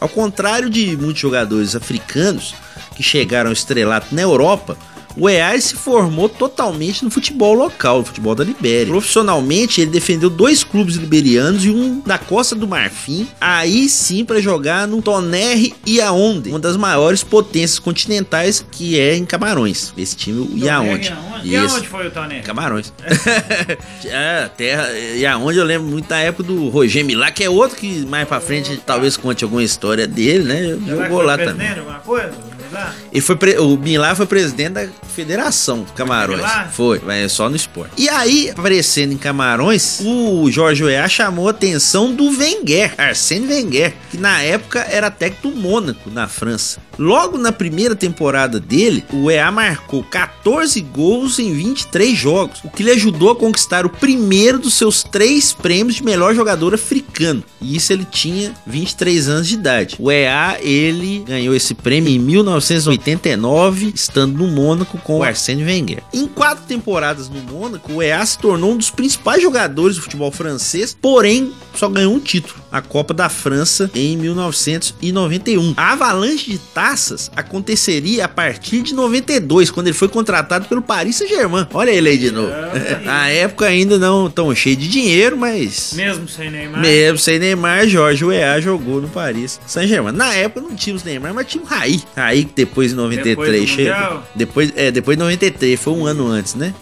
D: Ao contrário de muitos jogadores africanos que chegaram ao estrelato na Europa, o Weah se formou totalmente no futebol local, no futebol da Libéria. Profissionalmente, ele defendeu dois clubes liberianos e um da Costa do Marfim, aí sim para jogar no Tonnerre Yaoundé, uma das maiores potências continentais que é em Camarões. Esse time, o Yaoundé.
C: E aonde foi o Toné?
D: Camarões. é, terra. E aonde eu lembro muito da época do Roger Milá, que é outro que mais pra frente talvez conte alguma história dele, né? Jogou lá também. Ele foi pre- o Milá foi presidente da Federação Camarões. Foi, mas é só no esporte. E aí, aparecendo em Camarões, o Jorge Weah chamou a atenção do Wenger, Arsène Wenger, que na época era técnico do Mônaco, na França. Logo na primeira temporada dele, o Weah marcou 14 gols em 23 jogos, o que lhe ajudou a conquistar o primeiro dos seus três prêmios de melhor jogador africano. E isso ele tinha 23 anos de idade. O EA, ele ganhou esse prêmio em 1989, estando no Mônaco com o Arsène Wenger. Em quatro temporadas no Mônaco, o EA se tornou um dos principais jogadores do futebol francês, porém só ganhou um título, a Copa da França em 1991. A avalanche de taças aconteceria a partir de 92, quando ele foi contratado pelo Paris Saint-Germain. Olha ele aí de novo. Na época ainda não tão cheio de dinheiro, mas
C: Mesmo sem Neymar?
D: mesmo sem Neymar, Jorge Weah jogou no Paris Saint-Germain. Na época não tínhamos Neymar, mas tinha o Raí. Raí que depois de 93
C: Depois do
D: chegou. Depois, é, depois de 93, foi um ano antes, né?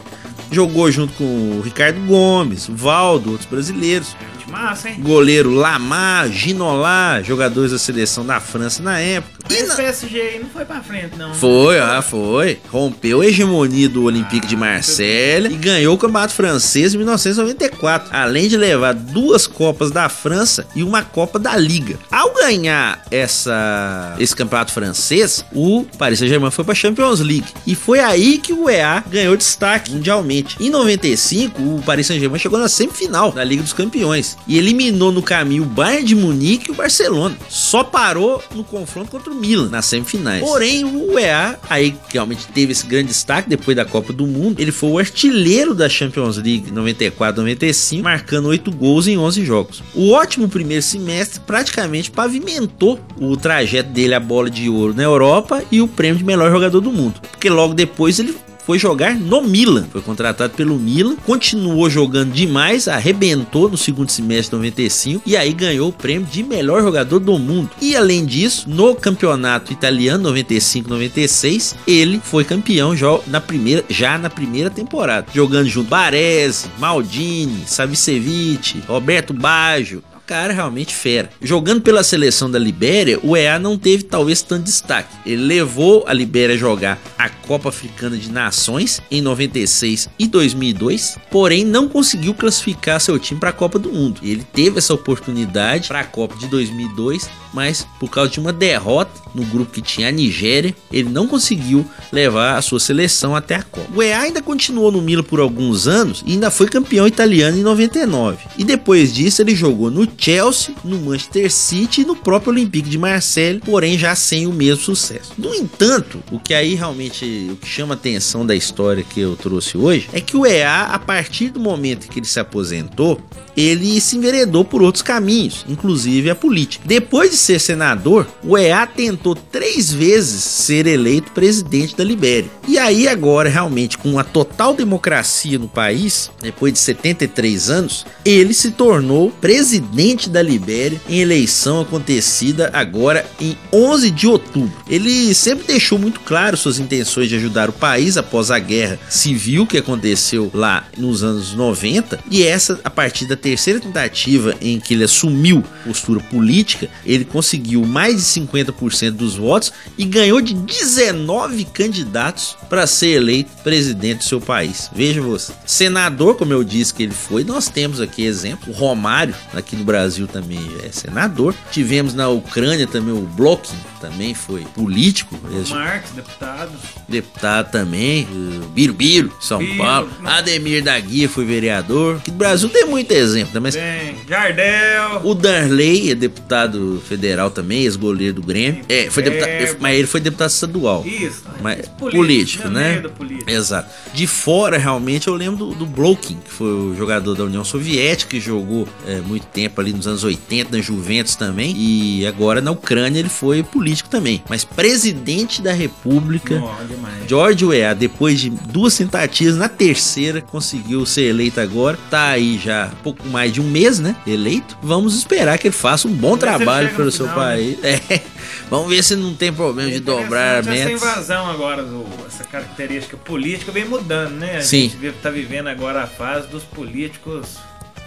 D: Jogou junto com o Ricardo Gomes, o Valdo, outros brasileiros.
C: De massa, hein?
D: Goleiro Lamar, Ginolá, jogadores da seleção da França na época. E na-
C: PSG aí não foi pra frente, não.
D: Foi, ah, foi. Rompeu a hegemonia do Olympique de
C: Ah,
D: Marselha e ganhou o Campeonato Francês em 1994, além de levar duas Copas da França e uma Copa da Liga. Ao ganhar essa, esse Campeonato Francês, o Paris Saint-Germain foi para a Champions League e foi aí que o EA ganhou destaque mundialmente. Em 95, o Paris Saint-Germain chegou na semifinal da Liga dos Campeões e eliminou no caminho o Bayern de Munique e o Barcelona. Só parou no confronto contra o Milan nas semifinais. Porém, o EA aí que realmente teve esse grande destaque depois da Copa do Mundo. Ele foi o artilheiro da Champions League 94-95, marcando 8 gols em 11 jogos. O ótimo primeiro semestre praticamente pavimentou o trajeto dele à bola de ouro na Europa e o prêmio de melhor jogador do mundo. Porque logo depois ele foi jogar no Milan. Foi contratado pelo Milan, continuou jogando demais, arrebentou no segundo semestre de 95 e aí ganhou o prêmio de melhor jogador do mundo. E além disso, no campeonato italiano 95-96, ele foi campeão já na primeira, já na primeira temporada, jogando junto Baresi, Maldini, Savicevic, Roberto Baggio, cara realmente fera. Jogando pela seleção da Libéria, o EA não teve talvez tanto destaque. Ele levou a Libéria a jogar a Copa Africana de Nações em 96 e 2002, porém não conseguiu classificar seu time para a Copa do Mundo. Ele teve essa oportunidade para a Copa de 2002, mas por causa de uma derrota no grupo que tinha a Nigéria, ele não conseguiu levar a sua seleção até a Copa. O EA ainda continuou no Milan por alguns anos e ainda foi campeão italiano em 99. E depois disso ele jogou no Chelsea, no Manchester City e no próprio Olympique de Marseille, porém já sem o mesmo sucesso. No entanto, o que aí realmente o que chama a atenção da história que eu trouxe hoje é que o EA, a partir do momento que ele se aposentou, ele se enveredou por outros caminhos, inclusive a política. Depois de ser senador, o EA tentou três vezes ser eleito presidente da Libéria. E aí agora, realmente, com a total democracia no país, depois de 73 anos, ele se tornou presidente da Libéria em eleição acontecida agora em 11 de outubro. Ele sempre deixou muito claro suas intenções de ajudar o país após a guerra civil que aconteceu lá nos anos 90, e essa a partir da terceira tentativa em que ele assumiu postura política, ele conseguiu mais de 50% dos votos e ganhou de 19 candidatos para ser eleito presidente do seu país. Veja você. Senador, como eu disse que ele foi, nós temos aqui exemplo. O Romário, aqui no Brasil também é senador. Tivemos na Ucrânia também o Blokin, também foi político.
C: Marx, deputado.
D: Deputado também. o Birubiru, São
C: Biro,
D: Paulo.
C: mas-
D: Ademir da Guia foi vereador. Aqui no Brasil tem muito exemplo, né? mas
C: Tem Jardel.
D: o Darley é deputado federal também, ex-goleiro do Grêmio. É, foi deputado, mas ele foi deputado estadual.
C: Isso.
D: Mas,
C: Esse
D: político,
C: no
D: né?
C: política.
D: Exato. De fora, realmente, eu lembro do, do Blokin, que foi o jogador da União Soviética, que jogou é, muito tempo ali nos anos 80, na Juventus também. E agora na Ucrânia ele foi político também. Mas presidente da República.
C: Demais.
D: George Weah, depois de duas tentativas, na terceira conseguiu ser eleito agora. Tá aí já pouco mais de um mês, né? Eleito. Vamos esperar que ele faça um bom
C: ele
D: trabalho pelo seu
C: final, né?
D: país. É. Vamos ver se não tem problema de dobrar
C: Interessante Essa
D: metas.
C: invasão agora, essa característica política vem mudando, né? A
D: Sim.
C: gente vive- tá vivendo agora a fase dos políticos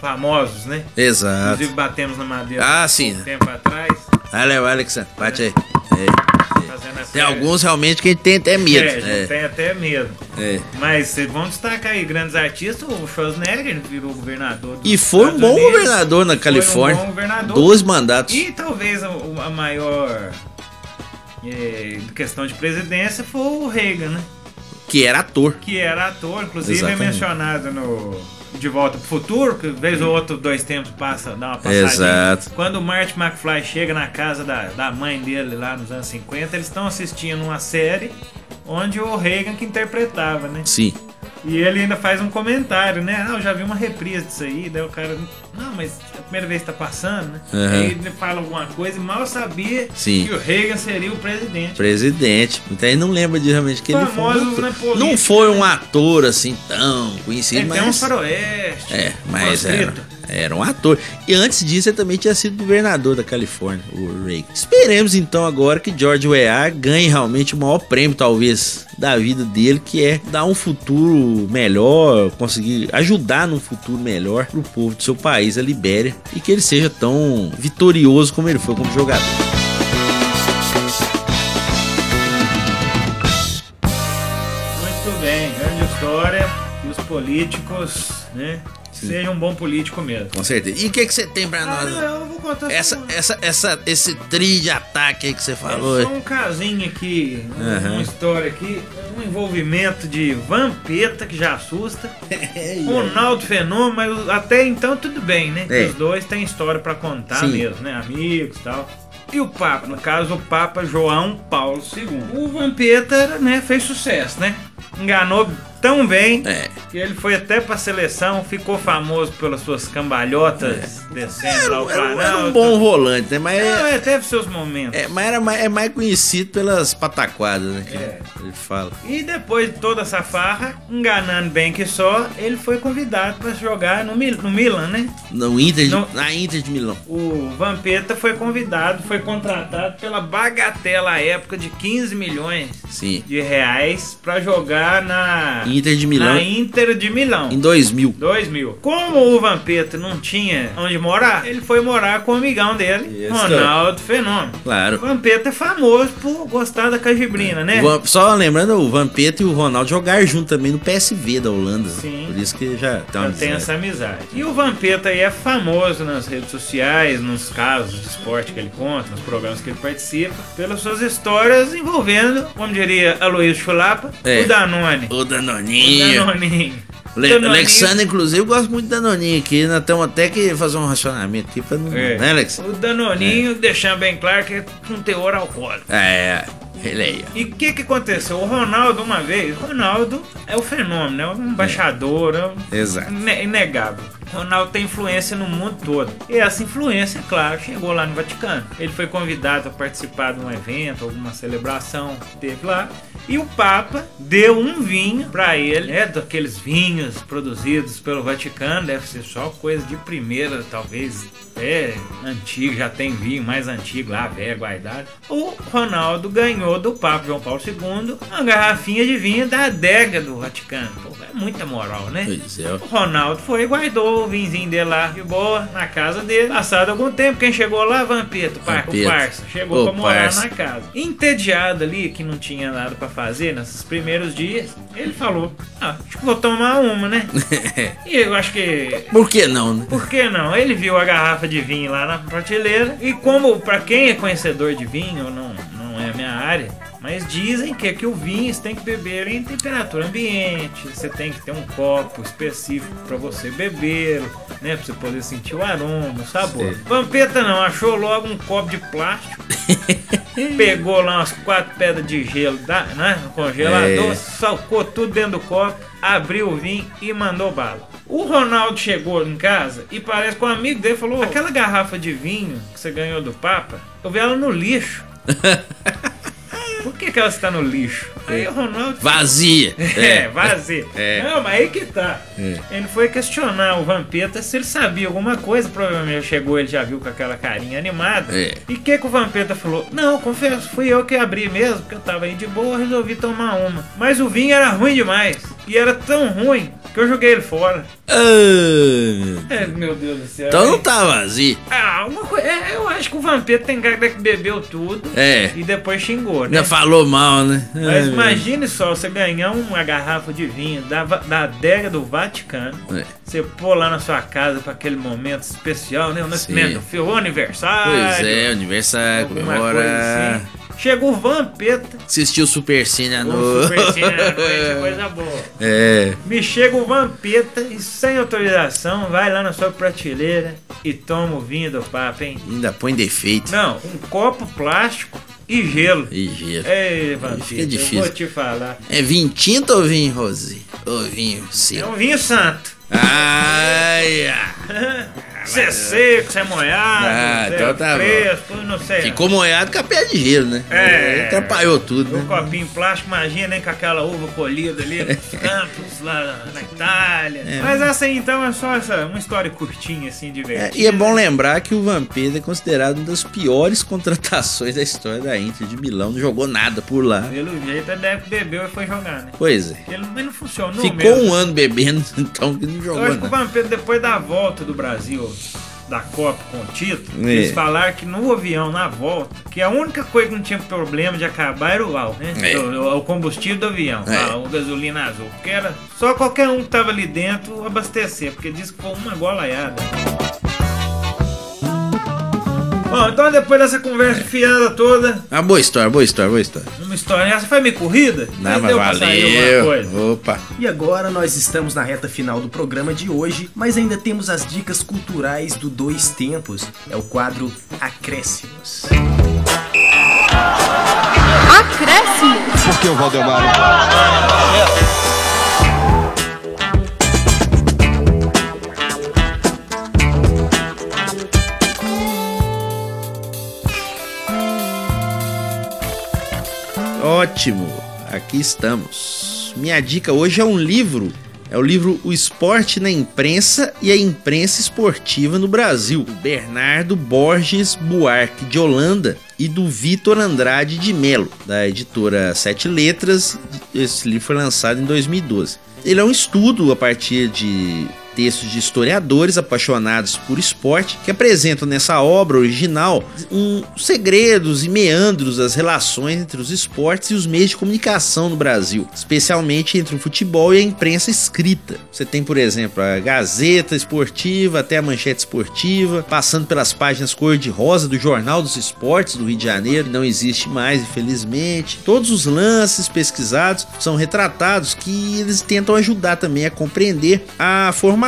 C: famosos, né?
D: Exato.
C: Inclusive batemos na madeira
D: Ah,
C: um
D: sim.
C: tempo atrás.
D: Valeu, Alexandre. Bate aí. É.
C: Essa
D: Tem alguns realmente que a gente tem até medo.
C: É, a gente
D: É,
C: tem até medo.
D: é.
C: Mas vão destacar aí grandes artistas. O Schwarzenegger virou governador.
D: E foi um bom
C: Unidos.
D: governador na
C: Foi um
D: Califórnia.
C: bom governador.
D: Dois mandatos.
C: E talvez a, a maior é, questão de presidência foi o Reagan, né?
D: Que era ator.
C: Que era ator, inclusive é
D: Exatamente.
C: mencionado no De Volta pro Futuro, que vez ou outro, dois tempos passa, dá uma passadinha.
D: Exato.
C: Quando o Marty McFly chega na casa da, da mãe dele lá nos anos 50, eles estão assistindo uma série onde o Reagan que interpretava, né?
D: Sim.
C: E ele ainda faz um comentário, né? Ah, eu já vi uma reprise disso aí. Daí o cara, não, mas é a primeira vez que tá passando, né?
D: Aham.
C: Aí ele fala alguma coisa e mal sabia
D: Sim.
C: que o Reagan seria o presidente.
D: Presidente. Muita gente não lembra de realmente que ele foi.
C: na política,
D: Não foi um
C: né?
D: ator assim tão conhecido,
C: Ele
D: mas.
C: tem um faroeste.
D: É, mas era,
C: proscrito.
D: Era um ator. E antes disso, ele também tinha sido governador da Califórnia, o Reagan. Esperemos então agora que George Weah ganhe realmente o maior prêmio, talvez, da vida dele, que é dar um futuro melhor, conseguir ajudar num futuro melhor pro povo do seu país, a Libéria, e que ele seja tão vitorioso como ele foi como jogador.
C: Muito bem, grande história. E os políticos, né? Seja um bom político mesmo.
D: Com certeza. E o que, que você tem pra
C: Ah,
D: nós?
C: não, eu vou contar
D: Essa,
C: só-
D: essa, essa, esse tri de ataque aí que você falou.
C: É só um casinho aqui, um-
D: Aham.
C: uma história aqui, um envolvimento de Vampeta que já assusta, Ronaldo Fenômeno, mas até então tudo bem, né?
D: É.
C: Os dois têm história pra contar
D: Sim.
C: mesmo, né? Amigos e tal. E o Papa, no caso, o Papa João Paulo II. O Vampeta, né, fez sucesso, né? Enganou tão bem
D: É.
C: que ele foi até pra seleção, ficou famoso pelas suas cambalhotas descendo lá o
D: Era, era um bom volante, né? Mas,
C: Não,
D: é,
C: é, teve seus momentos.
D: é, mas era mais, é mais conhecido pelas pataquadas, né?
C: É.
D: ele fala.
C: E depois de toda essa farra, enganando bem que só, ele foi convidado pra jogar no, Mil- no Milan, né?
D: No Inter
C: Não.
D: Na Inter de Milão.
C: O Vampeta foi convidado, foi contratado pela bagatela à época de 15 milhões
D: Sim.
C: de reais pra jogar na
D: Inter de Milão.
C: na Inter de Milão.
D: Em 2000.
C: 2000. Como o Vampeta não tinha onde morar, ele foi morar com o amigão dele,
D: Isso.
C: Ronaldo Fenômeno. O
D: Claro.
C: Vampeta é famoso por gostar da cajibrina, né?
D: O Van- só lembrando, o Vampeta e o Ronaldo jogaram junto também no PSV da Holanda.
C: Sim.
D: Por isso que já
C: Já tem essa amizade. E o Vampeta aí é famoso nas redes sociais, nos casos de esporte que ele conta, nos programas que ele participa, pelas suas histórias envolvendo, como diria Aloysio Chulapa,
D: É.
C: o Danone.
D: O
C: O
D: Danoninho.
C: Danoninho.
D: Le
C: Danoninho.
D: Alexandre, inclusive, eu gosto muito do Danoninho aqui. Nós temos até que fazer um racionamento aqui pra não.
C: É.
D: Né, Alex?
C: O Danoninho, deixando bem claro que é com teor alcoólico.
D: É, ele aí, ó.
C: E o que que aconteceu? O Ronaldo, uma vez, o Ronaldo é o fenômeno, é um embaixador, é um-
D: Exato.
C: ine- inegável. O Ronaldo tem influência no mundo todo. E essa influência, claro, chegou lá no Vaticano. Ele foi convidado a participar de um evento, alguma celebração que teve lá. E o Papa deu um vinho pra ele, né? Daqueles vinhos produzidos pelo Vaticano, deve ser só coisa de primeira, talvez é antigo, já tem vinho mais antigo lá, velho, guardado. O Ronaldo ganhou do Papa João Paulo II uma garrafinha de vinho da adega do Vaticano. Pô, é muita moral, né?
D: Pois é.
C: O Ronaldo foi e guardou o vinzinho dele lá, de boa, na casa dele. Passado algum tempo, quem chegou lá? Vampeta, o, par, o parça. Chegou
D: Ô,
C: pra morar
D: parça.
C: na casa. Entediado ali, que não tinha nada pra fazer nesses primeiros dias, ele falou: Ah, acho que vou tomar uma, né? e eu acho que
D: Por que não, né?
C: por que não? Ele viu a garrafa de vinho lá na prateleira e como pra quem é conhecedor de vinho, não, não é a minha área, mas dizem que, que o vinho você tem que beber em temperatura ambiente, você tem que ter um copo específico pra você beber, né, pra você poder sentir o aroma, o sabor.
D: Sim.
C: Vampeta não, achou logo um copo de plástico, pegou lá umas quatro pedras de gelo, da, né, no congelador,
D: É.
C: salcou tudo dentro do copo, abriu o vinho e mandou bala. O Ronaldo chegou em casa e parece que um amigo dele falou: aquela garrafa de vinho que você ganhou do Papa, eu vi ela no lixo. Por que, que ela está no lixo? Aí o Ronaldo.
D: Vazia.
C: É, vazio.
D: É.
C: Não, mas aí que tá.
D: É.
C: Ele foi questionar o Vampeta se ele sabia alguma coisa. Provavelmente chegou, ele já viu com aquela carinha animada.
D: É.
C: E o que, que o Vampeta falou? Não, confesso, fui eu que abri mesmo, porque eu tava aí de boa, resolvi tomar uma. Mas o vinho era ruim demais. E era tão ruim que eu joguei ele fora.
D: Ah, meu.
C: É, meu Deus do céu.
D: Então não tá vazio.
C: Ah, uma coisa. É, eu acho que o Vampeta tem cara que bebeu tudo.
D: É.
C: E depois xingou, né?
D: Ainda falou mal, né?
C: Mas
D: Ai,
C: imagine só, você ganhar uma garrafa de vinho da, da adega do Vaticano.
D: É.
C: Você pôr lá na sua casa para aquele momento especial, né? O nascimento do filho, o aniversário.
D: Pois é, aniversário, comemora.
C: coisa assim. Chegou o Vampeta.
D: Assistiu o Super Cine à
C: O
D: noite.
C: Super Cine à noite, coisa boa.
D: É.
C: Me chega o Vampeta e sem autorização vai lá na sua prateleira e toma o vinho do Papa, hein?
D: Ainda põe defeito.
C: Não, um copo plástico e gelo.
D: E gelo.
C: Ei, Vampeta,
D: fica
C: eu
D: difícil.
C: vou te falar.
D: É vinho tinto ou vinho rosé? Ou vinho
C: É
D: seco?
C: um vinho santo.
D: Ai.
C: Você é seco, você é molhado,
D: Ah,
C: você
D: então
C: é
D: tá bom.
C: fresco, não sei.
D: Ficou molhado com a pé de gelo, né?
C: É.
D: Atrapalhou tudo,
C: Um
D: né?
C: copinho plástico, imagina, nem com aquela uva colhida ali nos campos, lá na Itália. Mas essa aí, então, é só essa, uma história curtinha, assim,
D: É,
C: divertida.
D: e é bom lembrar que o Vampeta é considerado uma das piores contratações da história da Inter de Milão. Não jogou nada por lá.
C: Pelo jeito, ele deve que bebeu e foi jogar, né?
D: Pois é.
C: Ele, não funcionou
D: Ficou
C: mesmo.
D: um ano bebendo, então que não
C: Eu
D: jogou
C: acho que o
D: nada.
C: Vampiro, depois da volta do Brasil da Copa com o título,
D: É.
C: eles falaram que no avião, na volta, que a única coisa que não tinha problema de acabar era o álcool, né?
D: É.
C: O, o combustível do avião,
D: É.
C: a, o gasolina azul. Porque era só qualquer um que tava ali dentro abastecer, porque diz que foi uma golaiada. Bom, então depois dessa conversa fiada toda,
D: Uma boa história, boa história, boa história.
C: uma história. Essa foi minha corrida?
D: Não, mas
C: deu pra sair alguma
D: valeu.
C: coisa?
D: Opa.
A: E agora nós estamos na reta final do programa de hoje, mas ainda temos as dicas culturais do Dois Tempos. É o quadro Acréscimos.
G: Acréscimo.
B: Por que o Valdemar?
D: Ótimo, aqui estamos. Minha dica hoje é um livro. É o livro O Esporte na Imprensa e a Imprensa Esportiva no Brasil, do Bernardo Borges Buarque de Holanda e do Vitor Andrade de Melo, da editora Sete Letras. Esse livro foi lançado em 2012. Ele é um estudo a partir de textos de historiadores apaixonados por esporte que apresentam nessa obra original um, segredos e meandros das relações entre os esportes e os meios de comunicação no Brasil, especialmente entre o futebol e a imprensa escrita. Você tem, por exemplo, a Gazeta Esportiva até a Manchete Esportiva, passando pelas páginas cor-de-rosa do Jornal dos Esportes do Rio de Janeiro, que não existe mais, infelizmente. Todos os lances pesquisados são retratados que eles tentam ajudar também a compreender a formação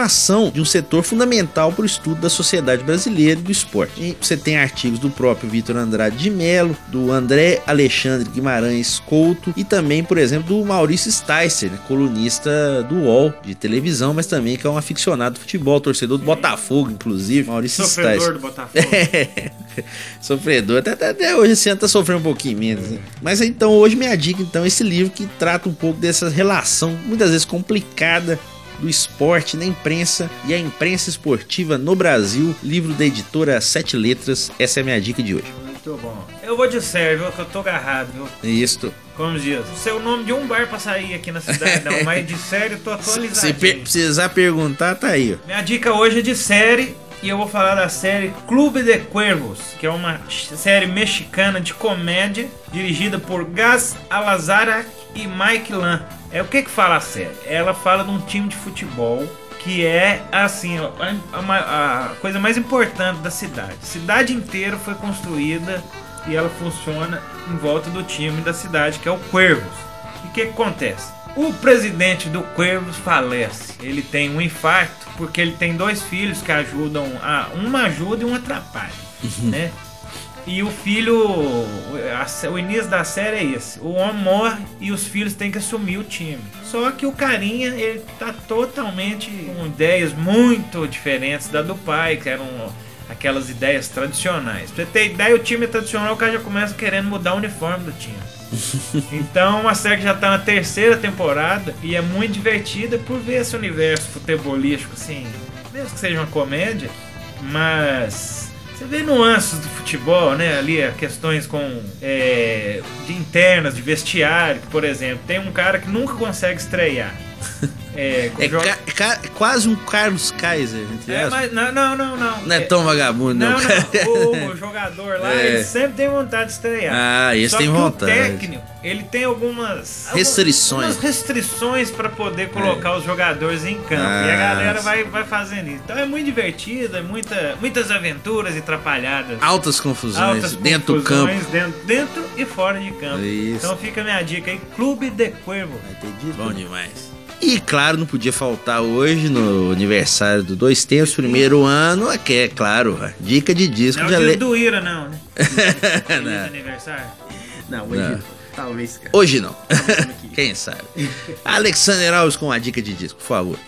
D: de um setor fundamental para o estudo da sociedade brasileira e do esporte. E você tem artigos do próprio Vitor Andrade de Melo, do André Alexandre Guimarães Couto e também, por exemplo, do Maurício Sticer, né, colunista do UOL de televisão, mas também que é um aficionado de futebol, torcedor do Botafogo, inclusive. Maurício
C: Sofredor
D: Sticer.
C: do Botafogo.
D: Sofredor, até, até, até hoje esse ano tá sofrendo um pouquinho menos. Né? Mas então hoje minha dica então é esse livro que trata um pouco dessa relação muitas vezes complicada do esporte na imprensa e a imprensa esportiva no Brasil, livro da editora Sete Letras. Essa é a minha dica de hoje.
C: Muito bom. Eu vou de viu? Que eu tô agarrado, viu?
D: Isto.
C: Como diz, não sei o nome de um bar pra sair aqui na cidade, não, mas de série eu tô atualizado.
D: Se per- precisar perguntar, tá aí.
C: Minha dica hoje é de série e eu vou falar da série Clube de Cuervos, que é uma série mexicana de comédia dirigida por Gas Alazarac e Mike Lan. É o que que fala a série? Ela fala de um time de futebol que é assim a, a- a coisa mais importante da cidade. A cidade inteira foi construída e ela funciona em volta do time da cidade que é o Cuervos. E o que, que acontece? O presidente do Cuervos falece. Ele tem um infarto porque ele tem dois filhos que ajudam. A, uma ajuda e um atrapalha. né? E o filho. o início da série é esse. O homem morre e os filhos têm que assumir o time. Só que o carinha, ele tá totalmente com ideias muito diferentes da do pai, que eram aquelas ideias tradicionais. Pra você ter ideia, o time tradicional, o cara já começa querendo mudar o uniforme do time. Então, a série que já tá na terceira temporada e é muito divertida por ver esse universo futebolístico, assim, mesmo que seja uma comédia, mas você vê nuances do futebol, né? Ali, eh, questões com é, de internas, de vestiário, por exemplo, tem um cara que nunca consegue estrear. É,
D: É ca- ca- quase um Carlos Kaiser,
C: é, mas não, não, não, não.
D: Não é tão vagabundo, não.
C: Não, não. O jogador lá,
D: É.
C: ele sempre tem vontade de estrear.
D: Ah, esse
C: Só
D: tem
C: que
D: vontade.
C: o técnico, ele tem algumas
D: Restrições.
C: Algumas restrições para poder colocar os jogadores em campo.
D: Ah,
C: e a galera
D: sim.
C: vai, vai fazendo isso. Então é muito divertido, é muita, muitas aventuras e trapalhadas.
D: Altas confusões
C: Altas
D: dentro do campo.
C: confusões Dentro, dentro e fora de campo.
D: Isso.
C: Então fica a minha dica aí, Clube de Cuervo.
D: Bom demais. E claro, não podia faltar hoje no aniversário do Dois Tempos, primeiro ano, é que é claro, dica de disco
C: Não é o dia do Ira, não, né?
D: Não.
C: aniversário.
A: Não, hoje
D: Não.
A: não. Talvez, cara.
D: Hoje não. Quem sabe? Alexander Alves com a dica de disco, por favor.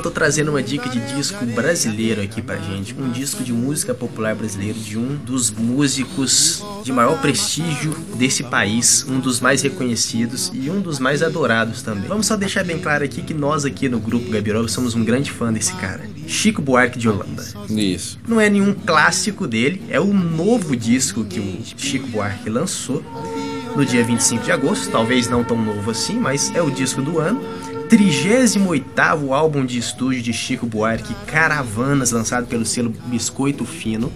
A: Eu tô trazendo uma dica de disco brasileiro aqui pra gente. Um disco de música popular brasileiro de um dos músicos de maior prestígio desse país, um dos mais reconhecidos e um dos mais adorados também. Vamos só deixar bem claro aqui que nós aqui no grupo Gabiroba somos um grande fã desse cara. Chico Buarque de Holanda.
D: Isso.
A: Não é nenhum clássico dele, é o novo disco que o Chico Buarque lançou no dia 25 de agosto, talvez não tão novo assim, mas é o disco do ano. 38º álbum de estúdio de Chico Buarque, Caravanas, lançado pelo selo Biscoito Fino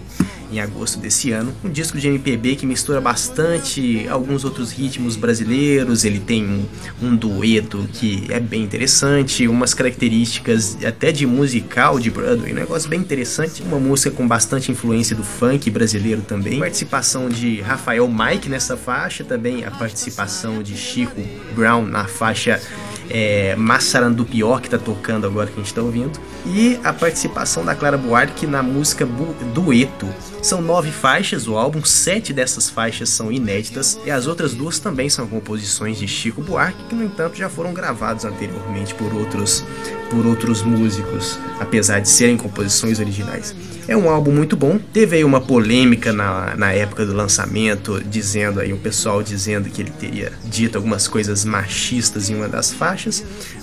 A: em agosto desse ano. Um disco de MPB que mistura bastante alguns outros ritmos brasileiros. Ele tem um, um dueto que é bem interessante, umas características até de musical de Broadway, um negócio bem interessante. Uma música com bastante influência do funk brasileiro também. Participação de Rafael Mike nessa faixa, também a participação de Chico Brown na faixa é, Massarandupior, que tá tocando agora que a gente tá ouvindo, e a participação da Clara Buarque na música Bu- Dueto. São nove faixas o álbum, sete dessas faixas são inéditas, e as outras duas também são composições de Chico Buarque, que no entanto já foram gravados anteriormente por outros, por outros músicos, apesar de serem composições originais. É um álbum muito bom. Teve aí uma polêmica na, na época do lançamento, dizendo aí, o pessoal dizendo que ele teria dito algumas coisas machistas em uma das faixas,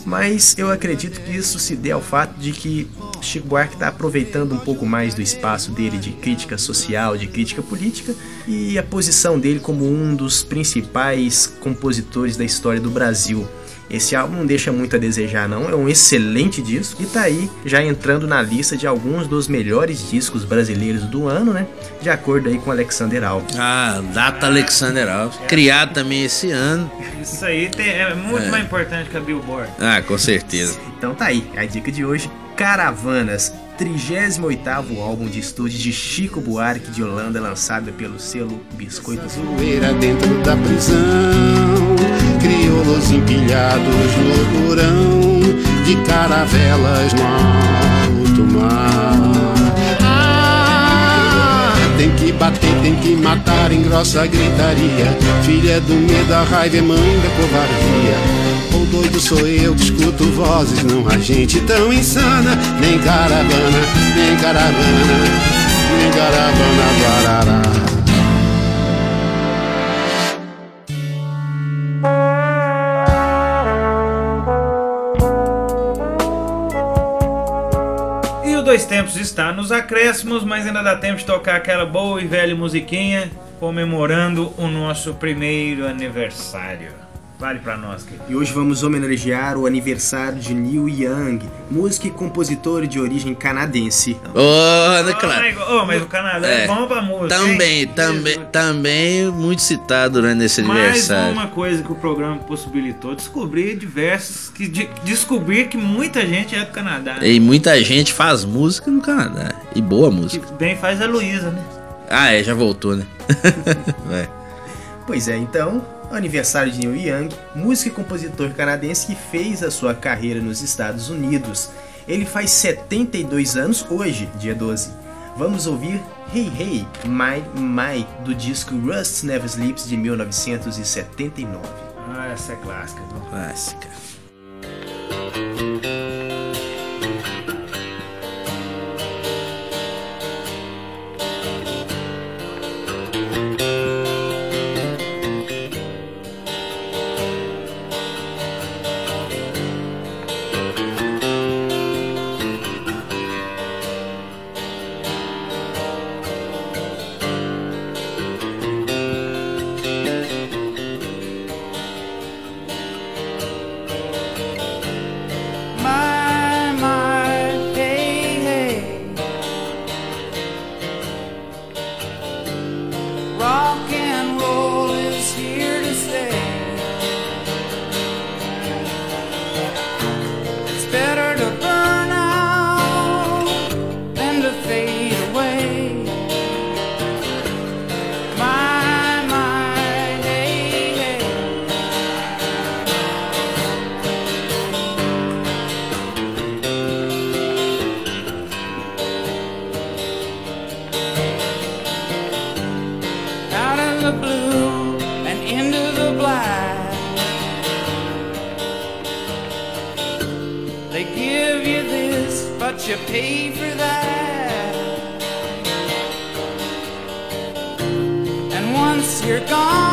A: mas eu acredito que isso se dê ao fato de que Chico Buarque está aproveitando um pouco mais do espaço dele de crítica social, de crítica política e a posição dele como um dos principais compositores da história do Brasil. Esse álbum não deixa muito a desejar, não. É um excelente disco e tá aí já entrando na lista de alguns dos melhores discos brasileiros do ano, né? De acordo aí com Alexander Alves.
D: Ah, data Alexander Alves. Criado também esse ano.
C: Isso aí tem- é muito mais importante que a Billboard.
D: Ah, com certeza.
A: Então tá aí, a dica de hoje: Caravanas, 38º álbum de estúdio de Chico Buarque de Holanda, lançado pelo selo Biscoito Azul.
G: Zoeira dentro da prisão, crioulos empilhados no porão, de caravelas no alto mar. Ah, tem que bater, tem que matar em grossa gritaria. Filha do medo, a raiva é mãe da covardia. Ou doido sou eu que escuto vozes, não há gente tão insana. Nem caravana, nem caravana, nem caravana, guarará.
C: Dois Tempos está nos acréscimos, mas ainda dá tempo de tocar aquela boa e velha musiquinha comemorando o nosso primeiro aniversário. Vale pra nós, querido.
A: E hoje vamos homenagear o aniversário de Neil Young, músico e compositor de origem canadense.
D: Ô, né,
C: Oh,
D: claro.
C: Oh, mas o Canadá é,
D: É.
C: bom pra música.
D: Também,
C: hein?
D: também,
C: Jesus.
D: também muito citado durante esse
C: Mais
D: aniversário.
C: uma coisa que o programa possibilitou, descobrir diversos, que de- descobrir que muita gente é do Canadá.
D: E muita gente faz música no Canadá. E boa
C: Que
D: música.
C: bem faz a Luísa, né?
D: Ah, é, já voltou, né? Vai.
A: Pois é, então, aniversário de Neil Young, músico e compositor canadense que fez a sua carreira nos Estados Unidos. Ele faz 72 anos hoje, dia 12. Vamos ouvir Hey Hey, My My, do disco Rust Never Sleeps de 1979.
C: Ah, essa é clássica. viu?
D: Clássica.
E: Blue and into the black. They give you this, but you pay for that. And once you're gone,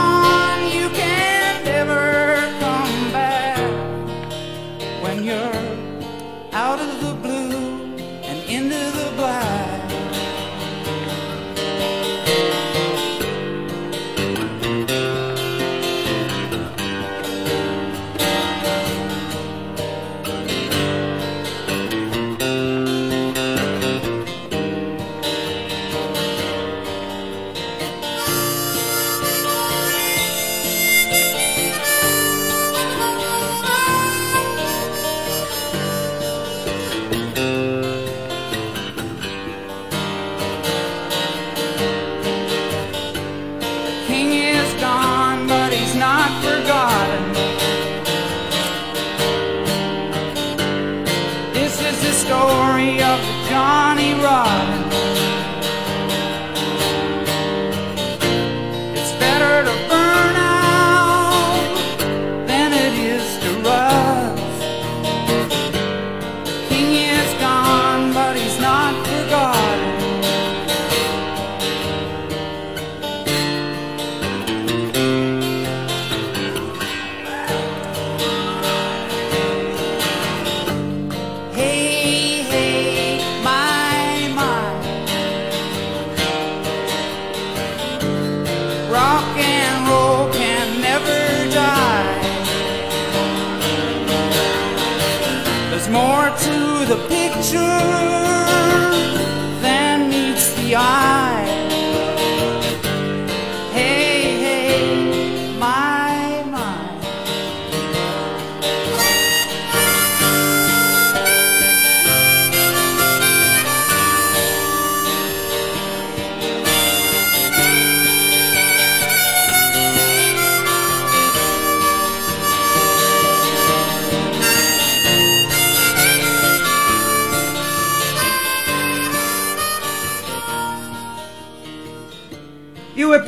E: to the picture.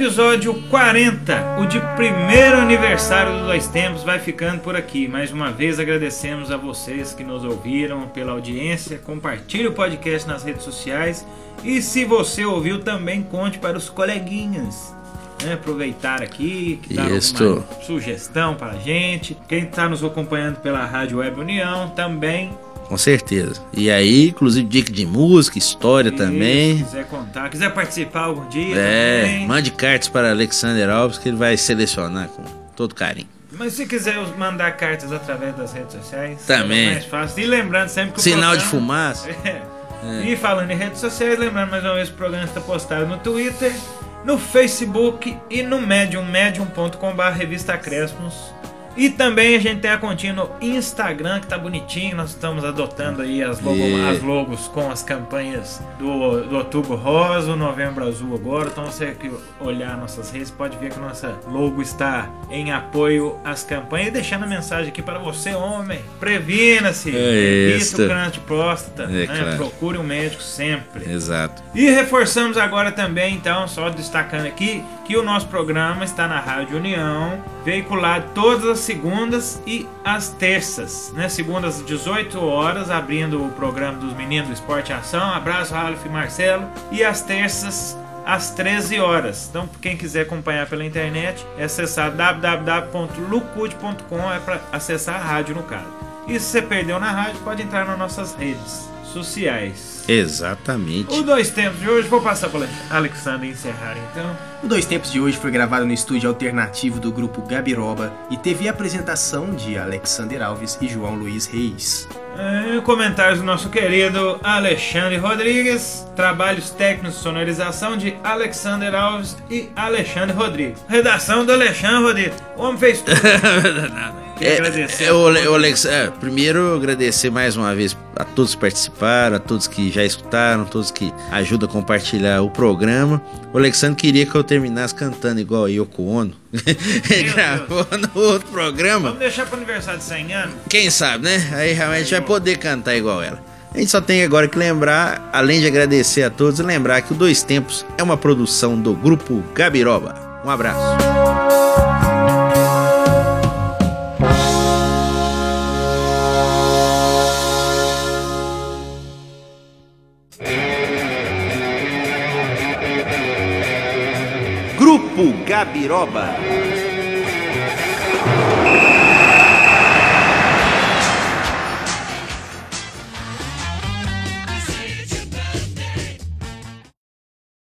C: Episódio 40, o de primeiro aniversário do Dois Tempos, vai ficando por aqui. Mais uma vez agradecemos a vocês que nos ouviram pela audiência. Compartilhe o podcast nas redes sociais. E se você ouviu, também conte para os coleguinhas. Né, aproveitar aqui, que dá
D: Isto.
C: alguma sugestão para a gente. Quem está nos acompanhando pela Rádio Web União também.
D: Com certeza. E aí, inclusive, dica de música, história
C: Isso,
D: também.
C: Se quiser contar, quiser participar algum dia
D: É,
C: também.
D: mande cartas para Alexander Alves que ele vai selecionar com todo carinho.
C: Mas se quiser mandar cartas através das redes sociais,
D: Também.
C: é mais fácil. E lembrando sempre que o
D: Sinal de
C: programa-
D: fumaça.
C: É. E falando em redes sociais, lembrando mais uma vez que o programa está postado no Twitter, no Facebook e no Medium, medium.com.br revista Crespos. E também a gente tem a continha no Instagram, que tá bonitinho. Nós estamos adotando aí as, logo,
D: E-
C: as logos com as campanhas do, do Outubro Rosa, Novembro Azul agora. Então você que olhar nossas redes pode ver que nossa logo está em apoio às campanhas. E deixando a mensagem aqui para você, homem. Previna-se.
D: É
C: Evita o câncer de próstata.
D: É,
C: né?
D: claro.
C: Procure um médico sempre.
D: Exato.
C: E reforçamos agora também, então, só destacando aqui, que o nosso programa está na Rádio União, veiculado todas as segundas e as terças. Né? Segundas às 18 horas, abrindo o programa dos meninos do Esporte Ação. Abraço, Ralf e Marcelo. E às terças, às 13 horas. Então, quem quiser acompanhar pela internet, é acessar www.lucude.com é para acessar a rádio no caso. E se você perdeu na rádio, pode entrar nas nossas redes sociais.
D: Exatamente.
C: O Dois Tempos de hoje, vou passar para Alexandre encerrar então.
A: O Dois Tempos de hoje foi gravado no estúdio alternativo do grupo Gabiroba e teve a apresentação de Alexander Alves e João Luiz Reis.
C: É, comentários do nosso querido Alexandre Rodrigues. Trabalhos técnicos de sonorização de Alexander Alves e Alexandre Rodrigues. Redação do Alexandre Rodrigues. O homem fez tudo. Queria
D: É,
C: agradecer.
D: é, o, o Alex, é, primeiro agradecer mais uma vez a todos que participaram, a todos que já escutaram, todos que ajudam a compartilhar o programa. O Alexandre queria que eu terminasse cantando igual a Yoko Ono. Gravou no outro programa.
C: Vamos deixar para o aniversário de 100 anos?
D: Quem sabe, né? Aí realmente vai poder cantar igual ela. A gente só tem agora que lembrar, além de agradecer a todos, lembrar que o Dois Tempos é uma produção do Grupo Gabiroba. Um abraço. Grupo Gabiroba.